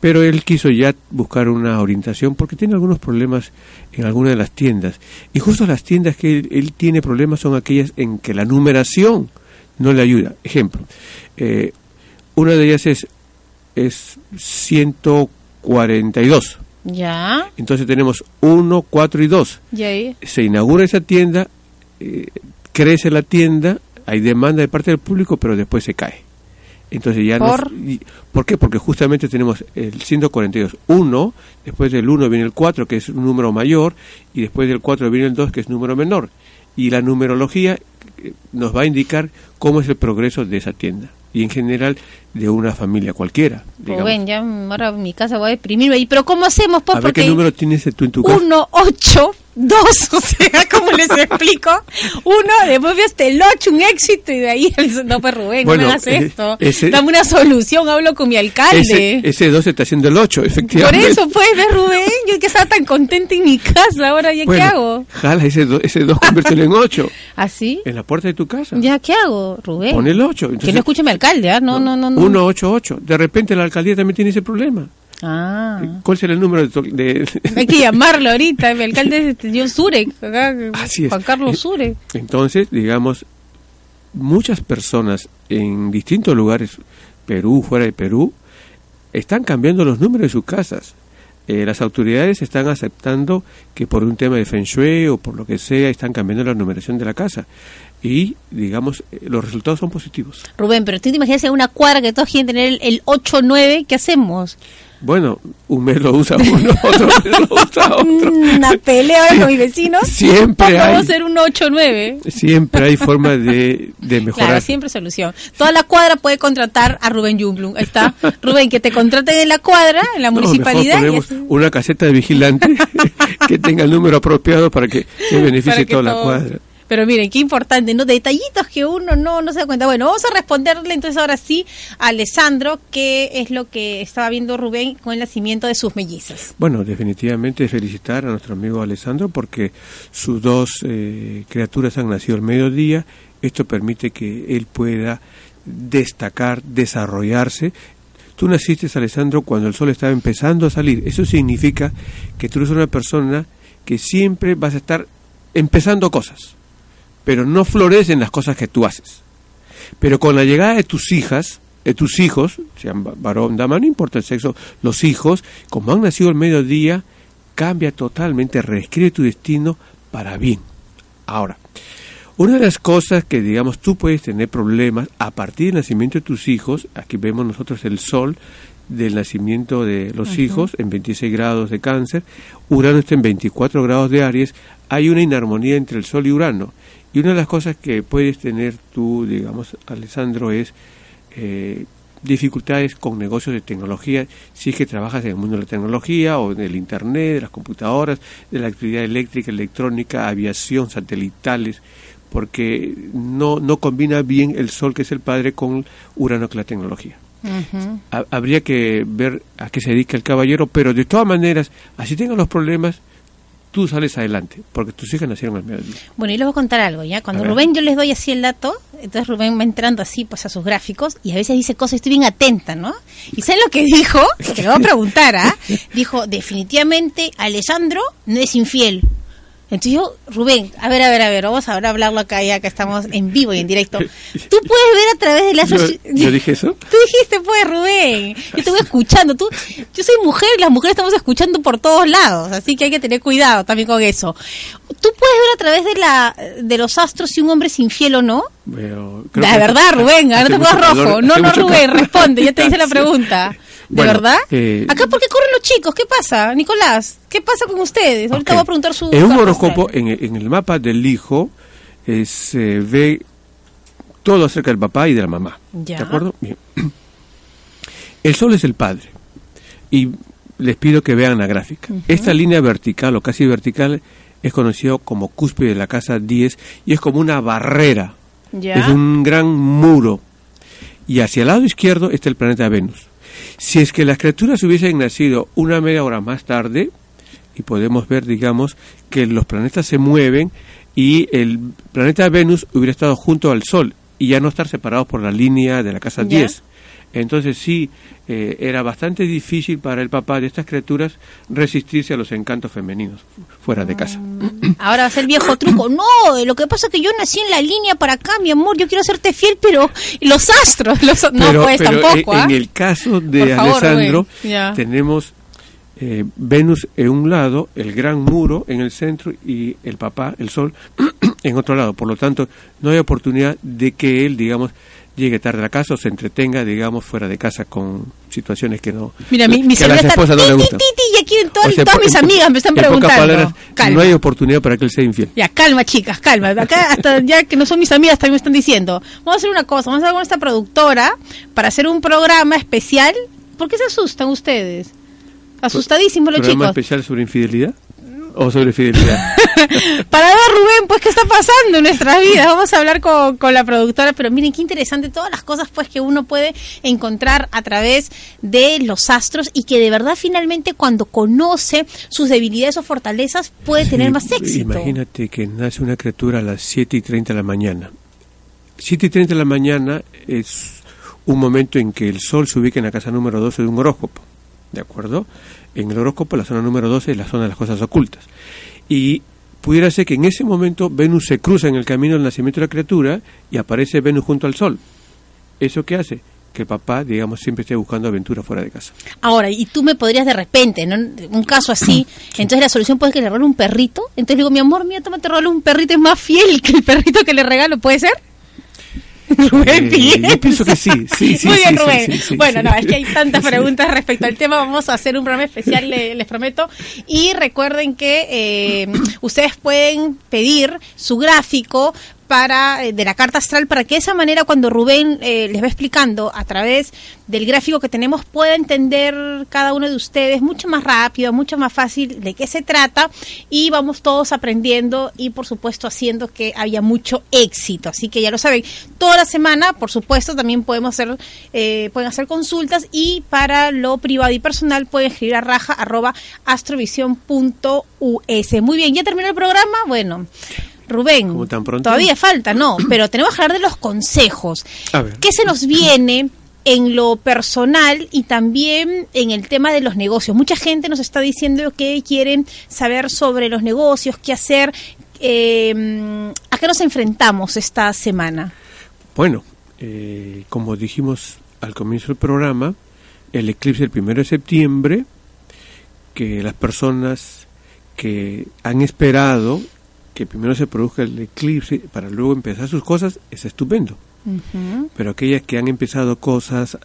pero él quiso ya buscar una orientación porque tiene algunos problemas en alguna de las tiendas. Y justo las tiendas que él, tiene problemas son aquellas en que la numeración no le ayuda. Ejemplo, eh, una de ellas es, es 142. Ya. Entonces tenemos 1, 4 y 2. Ya. Se inaugura esa tienda, eh, crece la tienda, hay demanda de parte del público, pero después se cae. Entonces ya ¿Por? ¿Por qué? Porque justamente tenemos el 142, 1, después del 1 viene el 4, que es un número mayor, y después del 4 viene el 2, que es un número menor. Y la numerología eh, nos va a indicar cómo es el progreso de esa tienda y en general de una familia cualquiera. Pues ven, ya ahora en mi casa voy a deprimirme ahí, pero ¿cómo hacemos? Pues, a ver qué número tienes tú en tu casa. 1, 8, 2, o sea, ¿cómo les explico? Uno, después veo hasta el 8, un éxito, y de ahí, no, pues Rubén, no me hagas eh, esto. Ese, Dame una solución, hablo con mi alcalde. Ese, 2 está haciendo el 8, efectivamente. Por eso, pues, ver Rubén, yo que estaba tan contenta en mi casa, ahora ya qué hago. Jala ese 2, ese 2 conviértelo en 8. ¿Ah, sí? En la puerta de tu casa. ¿Ya qué hago, Rubén? Pon el 8. que no escuche mi alcalde, ¿ah? No, no, no. no. 1, 8, 8. De repente la alcaldía también tiene ese problema. Ah. ¿Cuál será el número de, Hay que llamarlo ahorita. Mi alcalde es John Surek. Así es. Juan Carlos Surek. Entonces, digamos, muchas personas en distintos lugares, Perú, fuera de Perú, están cambiando los números de sus casas. Eh, las autoridades están aceptando que por un tema de feng shui o por lo que sea están cambiando la numeración de la casa y digamos eh, los resultados son positivos. Rubén, pero tú te imaginas en una cuadra que todos quieren tener el, 8 9, ¿qué hacemos? Bueno, un mes lo usa uno, otro mes lo usa otro. Una pelea con mis vecinos. Siempre hay. Vamos a hacer un 8-9. Siempre hay forma de, de mejorar. Claro, siempre solución. Toda la cuadra puede contratar a Rubén Junglum. Ahí está. Rubén, que te contraten en la cuadra, en la municipalidad. Mejor ponemos una caseta de vigilante que tenga el número apropiado para que se beneficie toda la cuadra. Pero miren, qué importante, ¿no? Detallitos que uno no, no se da cuenta. Bueno, vamos a responderle entonces ahora sí a Alessandro, qué es lo que estaba viendo Rubén con el nacimiento de sus mellizas. Bueno, definitivamente felicitar a nuestro amigo Alessandro porque sus dos eh, criaturas han nacido al mediodía. Esto permite que él pueda destacar, desarrollarse Tú naciste, Alessandro, cuando el sol estaba empezando a salir. Eso significa que tú eres una persona que siempre vas a estar empezando cosas pero no florecen las cosas que tú haces. Pero con la llegada de tus hijas, de tus hijos, sean varón, dama, no importa el sexo, los hijos, como han nacido al mediodía, cambia totalmente, reescribe tu destino para bien. Ahora, una de las cosas que, digamos, tú puedes tener problemas a partir del nacimiento de tus hijos, aquí vemos nosotros el sol del nacimiento de los hijos en 26 grados de cáncer, Urano está en 24 grados de Aries, hay una inarmonía entre el sol y Urano. Y una de las cosas que puedes tener tú, digamos, Alessandro, es eh, dificultades con negocios de tecnología, si es que trabajas en el mundo de la tecnología o del Internet, de las computadoras, de la actividad eléctrica, electrónica, aviación, satelitales, porque no, no combina bien el Sol, que es el padre, con Urano, que es la tecnología. Habría que ver a qué se dedica el caballero, pero de todas maneras, así tengan los problemas, tú sales adelante, porque tus hijas nacieron al mediodía. Bueno, y les voy a contar algo, ¿ya? Cuando Rubén yo les doy así el dato, entonces Rubén va entrando así pues a sus gráficos y a veces dice cosas, estoy bien atenta, ¿no? ¿Y sabes lo que dijo? Que le voy a preguntar, ¿ah? Dijo, definitivamente Alessandro no es infiel. Entonces yo, Rubén, a ver, a ver, a ver, vamos a hablarlo acá ya que estamos en vivo y en directo. Tú puedes ver a través de la ¿Yo, dije eso? Tú dijiste, pues, Rubén. Yo te voy escuchando. Tú, yo soy mujer y las mujeres estamos escuchando por todos lados, así que hay que tener cuidado también con eso. ¿Tú puedes ver a través de la de los astros si un hombre es infiel o no? la verdad, Rubén, no te pongas rojo. No, no, Rubén, responde, ya te hice la pregunta. ¿De verdad? Eh, ¿Acá por qué corren los chicos? ¿Qué pasa, Nicolás? ¿Qué pasa con ustedes? Ahorita voy a preguntar su... En un horóscopo, en, el mapa del hijo, eh, se ve todo acerca del papá y de la mamá. ¿De acuerdo? Bien. El sol es el padre. Y les pido que vean la gráfica. Esta línea vertical o casi vertical es conocido como cúspide de la casa 10 y es como una barrera. Es un gran muro. Y hacia el lado izquierdo está el planeta Venus. Si es que las criaturas hubiesen nacido una media hora más tarde, y podemos ver, digamos, que los planetas se mueven y el planeta Venus hubiera estado junto al Sol y ya no estar separados por la línea de la casa 10. Entonces sí, eh, era bastante difícil para el papá de estas criaturas resistirse a los encantos femeninos fuera de casa. Mm. Ahora va a ser viejo truco. No, lo que pasa es que yo nací en la línea para acá, mi amor. Yo quiero hacerte fiel, pero los astros, los... no pues tampoco. En, ¿ah? el caso de Alessandro tenemos eh, Venus en un lado, el gran muro en el centro y el papá, el sol, en otro lado. Por lo tanto, no hay oportunidad de que él, digamos, llegue tarde a la casa o se entretenga, digamos, fuera de casa con situaciones que no. Mira, mi, mi que a las esposas no le gustan. y aquí todas, todas mis amigas me están preguntando. no hay oportunidad para que él sea infiel. Ya, calma, chicas, calma. Acá, hasta ya que no son mis amigas, también me están diciendo. Vamos a hacer una cosa, vamos a hablar con esta productora para hacer un programa especial. ¿Por qué se asustan ustedes? Asustadísimos los chicos. ¿Programa especial sobre infidelidad? ¿O sobre fidelidad? Para ver, Rubén, pues, ¿qué está pasando en nuestras vidas? Vamos a hablar con, con, la productora, pero miren qué interesante todas las cosas, pues, que uno puede encontrar a través de los astros y que de verdad, finalmente, cuando conoce sus debilidades o fortalezas, puede tener más éxito. Imagínate que nace una criatura a las 7 y 30 de la mañana. 7 y 30 de la mañana es un momento en que el Sol se ubica en la casa número 12 de un horóscopo. ¿De acuerdo? En el horóscopo la zona número 12 es la zona de las cosas ocultas. Y pudiera ser que en ese momento Venus se cruza en el camino del nacimiento de la criatura y aparece Venus junto al Sol. ¿Eso qué hace? Que el papá, digamos, siempre esté buscando aventura fuera de casa. Ahora, y tú me podrías de repente, ¿no? un caso así, entonces la solución puede que le regale un perrito. Entonces digo, mi amor mío, toma te regalo un perrito, es más fiel que el perrito que le regalo, ¿puede ser? Rubén eh, Yo pienso que sí, sí, sí. Muy bien, Rubén. bueno, no, es que hay tantas preguntas respecto al tema. Vamos a hacer un programa especial, les, prometo. Y recuerden que eh, ustedes pueden pedir su gráfico para eh, de la carta astral para que de esa manera cuando Rubén eh, les va explicando a través del gráfico que tenemos pueda entender cada uno de ustedes mucho más rápido, mucho más fácil de qué se trata y vamos todos aprendiendo y por supuesto haciendo que haya mucho éxito. Así que ya lo saben, toda la semana por supuesto también podemos hacer eh, pueden hacer consultas y para lo privado y personal pueden escribir a raja arroba astrovision.us. Muy bien, ya terminó el programa. Bueno. Rubén, todavía falta, no, pero tenemos que hablar de los consejos. ¿Qué se nos viene en lo personal y también en el tema de los negocios? Mucha gente nos está diciendo que quieren saber sobre los negocios, qué hacer. Eh, ¿A qué nos enfrentamos esta semana? Bueno, eh, como dijimos al comienzo del programa, el eclipse el primero de septiembre, que las personas que han esperado que primero se produzca el eclipse para luego empezar sus cosas es estupendo. Pero aquellas que han empezado cosas,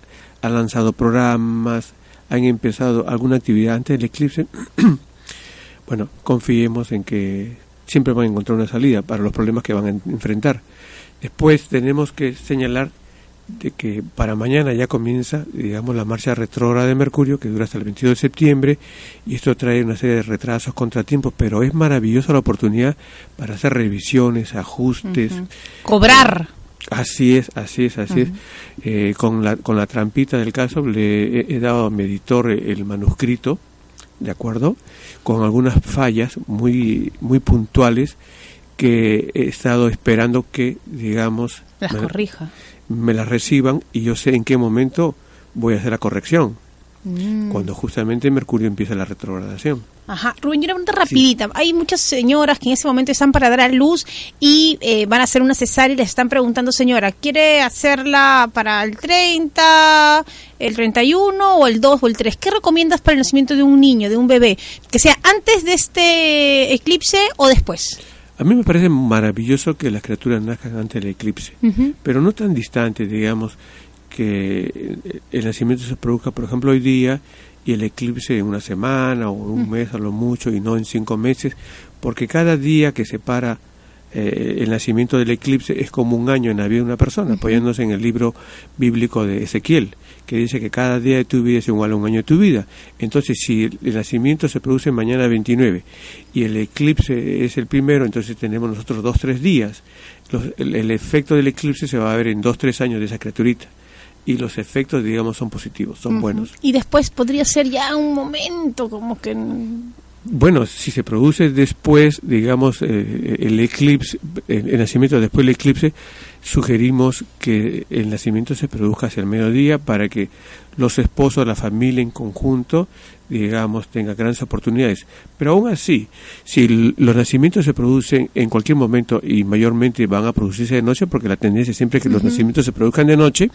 han lanzado programas, han empezado alguna actividad antes del eclipse, bueno, confiemos en que siempre van a encontrar una salida para los problemas que van a enfrentar. Después tenemos que señalar de que para mañana ya comienza, digamos, la marcha retrógrada de Mercurio, que dura hasta el 22 de septiembre, y esto trae una serie de retrasos, contratiempos, pero es maravillosa la oportunidad para hacer revisiones, ajustes. Cobrar. Así es, así es, así es. Eh, con, la, con la trampita del caso le he, he, dado a mi editor el manuscrito, ¿de acuerdo? Con algunas fallas muy, muy puntuales que he estado esperando que, digamos... Las corrija me las reciban y yo sé en qué momento voy a hacer la corrección. Mm. Cuando justamente Mercurio empieza la retrogradación. Ajá, Rubén, una pregunta rapidita. Hay muchas señoras que en ese momento están para dar a luz y eh, van a hacer una cesárea y les están preguntando, señora, ¿quiere hacerla para el 30, el 31 o el 2 o el 3? ¿Qué recomiendas para el nacimiento de un niño, de un bebé? ¿Que sea antes de este eclipse o después? A mí me parece maravilloso que las criaturas nazcan antes del eclipse, pero no tan distante, digamos, que el nacimiento se produzca, por ejemplo, hoy día y el eclipse en una semana o un mes a lo mucho y no en cinco meses, porque cada día que se para eh, el nacimiento del eclipse es como un año en la vida de una persona, apoyándose en el libro bíblico de Ezequiel, que dice que cada día de tu vida es igual a un año de tu vida. Entonces, si el, nacimiento se produce mañana 29 y el eclipse es el primero, entonces tenemos nosotros dos, tres días. el, efecto del eclipse se va a ver en dos, tres años de esa criaturita y los efectos, digamos, son positivos, son buenos. Y después podría ser ya un momento como que bueno, si se produce después, digamos, eh, el eclipse, el, nacimiento después del eclipse, sugerimos que el nacimiento se produzca hacia el mediodía para que los esposos, la familia en conjunto, digamos, tengan grandes oportunidades. Pero aún así, si los nacimientos se producen en cualquier momento y mayormente van a producirse de noche, porque la tendencia siempre es que los nacimientos se produzcan de noche,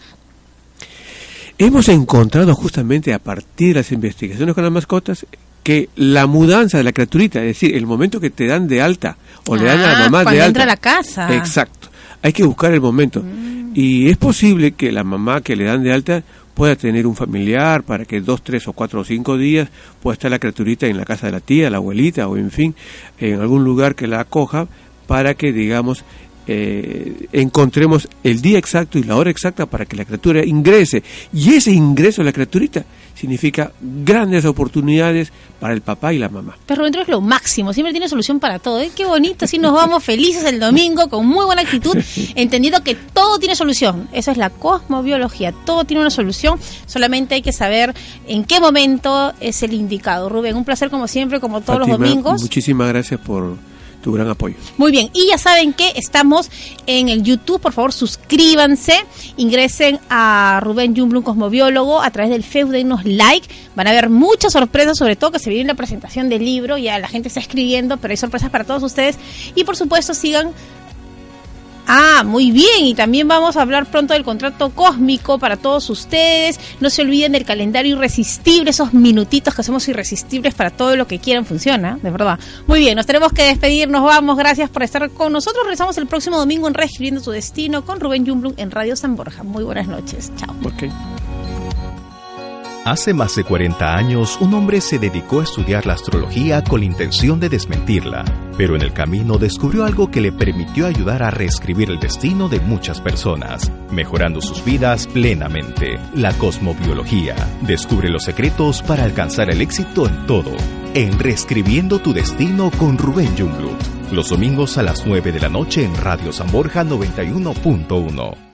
hemos encontrado justamente a partir de las investigaciones con las mascotas que la mudanza de la criaturita, es decir, el momento que te dan de alta o le dan a la Ah, mamá de cuando alta. entra a la casa. Exacto. Hay que buscar el momento. Mm. Y es posible que la mamá que le dan de alta pueda tener un familiar para que dos, tres o cuatro o cinco días pueda estar la criaturita en la casa de la tía, la abuelita o en fin, en algún lugar que la acoja para que, digamos, eh, encontremos el día exacto y la hora exacta para que la criatura ingrese. Y ese ingreso de la criaturita significa grandes oportunidades para el papá y la mamá. Perro dentro es lo máximo, siempre tiene solución para todo. ¿eh? Qué bonito, así nos vamos felices el domingo con muy buena actitud, entendiendo que todo tiene solución. Eso es la cosmobiología, todo tiene una solución, solamente hay que saber en qué momento es el indicado. Rubén, un placer como siempre, como todos los domingos. Muchísimas gracias por tu gran apoyo. Muy bien, y ya saben que estamos en el YouTube, por favor suscríbanse, ingresen a Rubén Jumblum Cosmobiólogo a través del Facebook, denos like, van a ver muchas sorpresas, sobre todo que se viene la presentación del libro, ya la gente está escribiendo, pero hay sorpresas para todos ustedes, y por supuesto sigan Ah, muy bien. Y también vamos a hablar pronto del contrato cósmico para todos ustedes. No se olviden del calendario irresistible, esos minutitos que somos irresistibles para todo lo que quieran funciona, de verdad. Muy bien, nos tenemos que despedir, nos vamos. Gracias por estar con nosotros. Regresamos el próximo domingo en Reescribiendo tu Destino con Rubén Jumblum en Radio San Borja. Muy buenas noches. Chao. Ok. Hace más de 40 años, un hombre se dedicó a estudiar la astrología con la intención de desmentirla, pero en el camino descubrió algo que le permitió ayudar a reescribir el destino de muchas personas, mejorando sus vidas plenamente. La cosmobiología descubre los secretos para alcanzar el éxito en todo. En Reescribiendo tu Destino con Rubén Jungblut, los domingos a las 9 de la noche en Radio San Borja 91.1.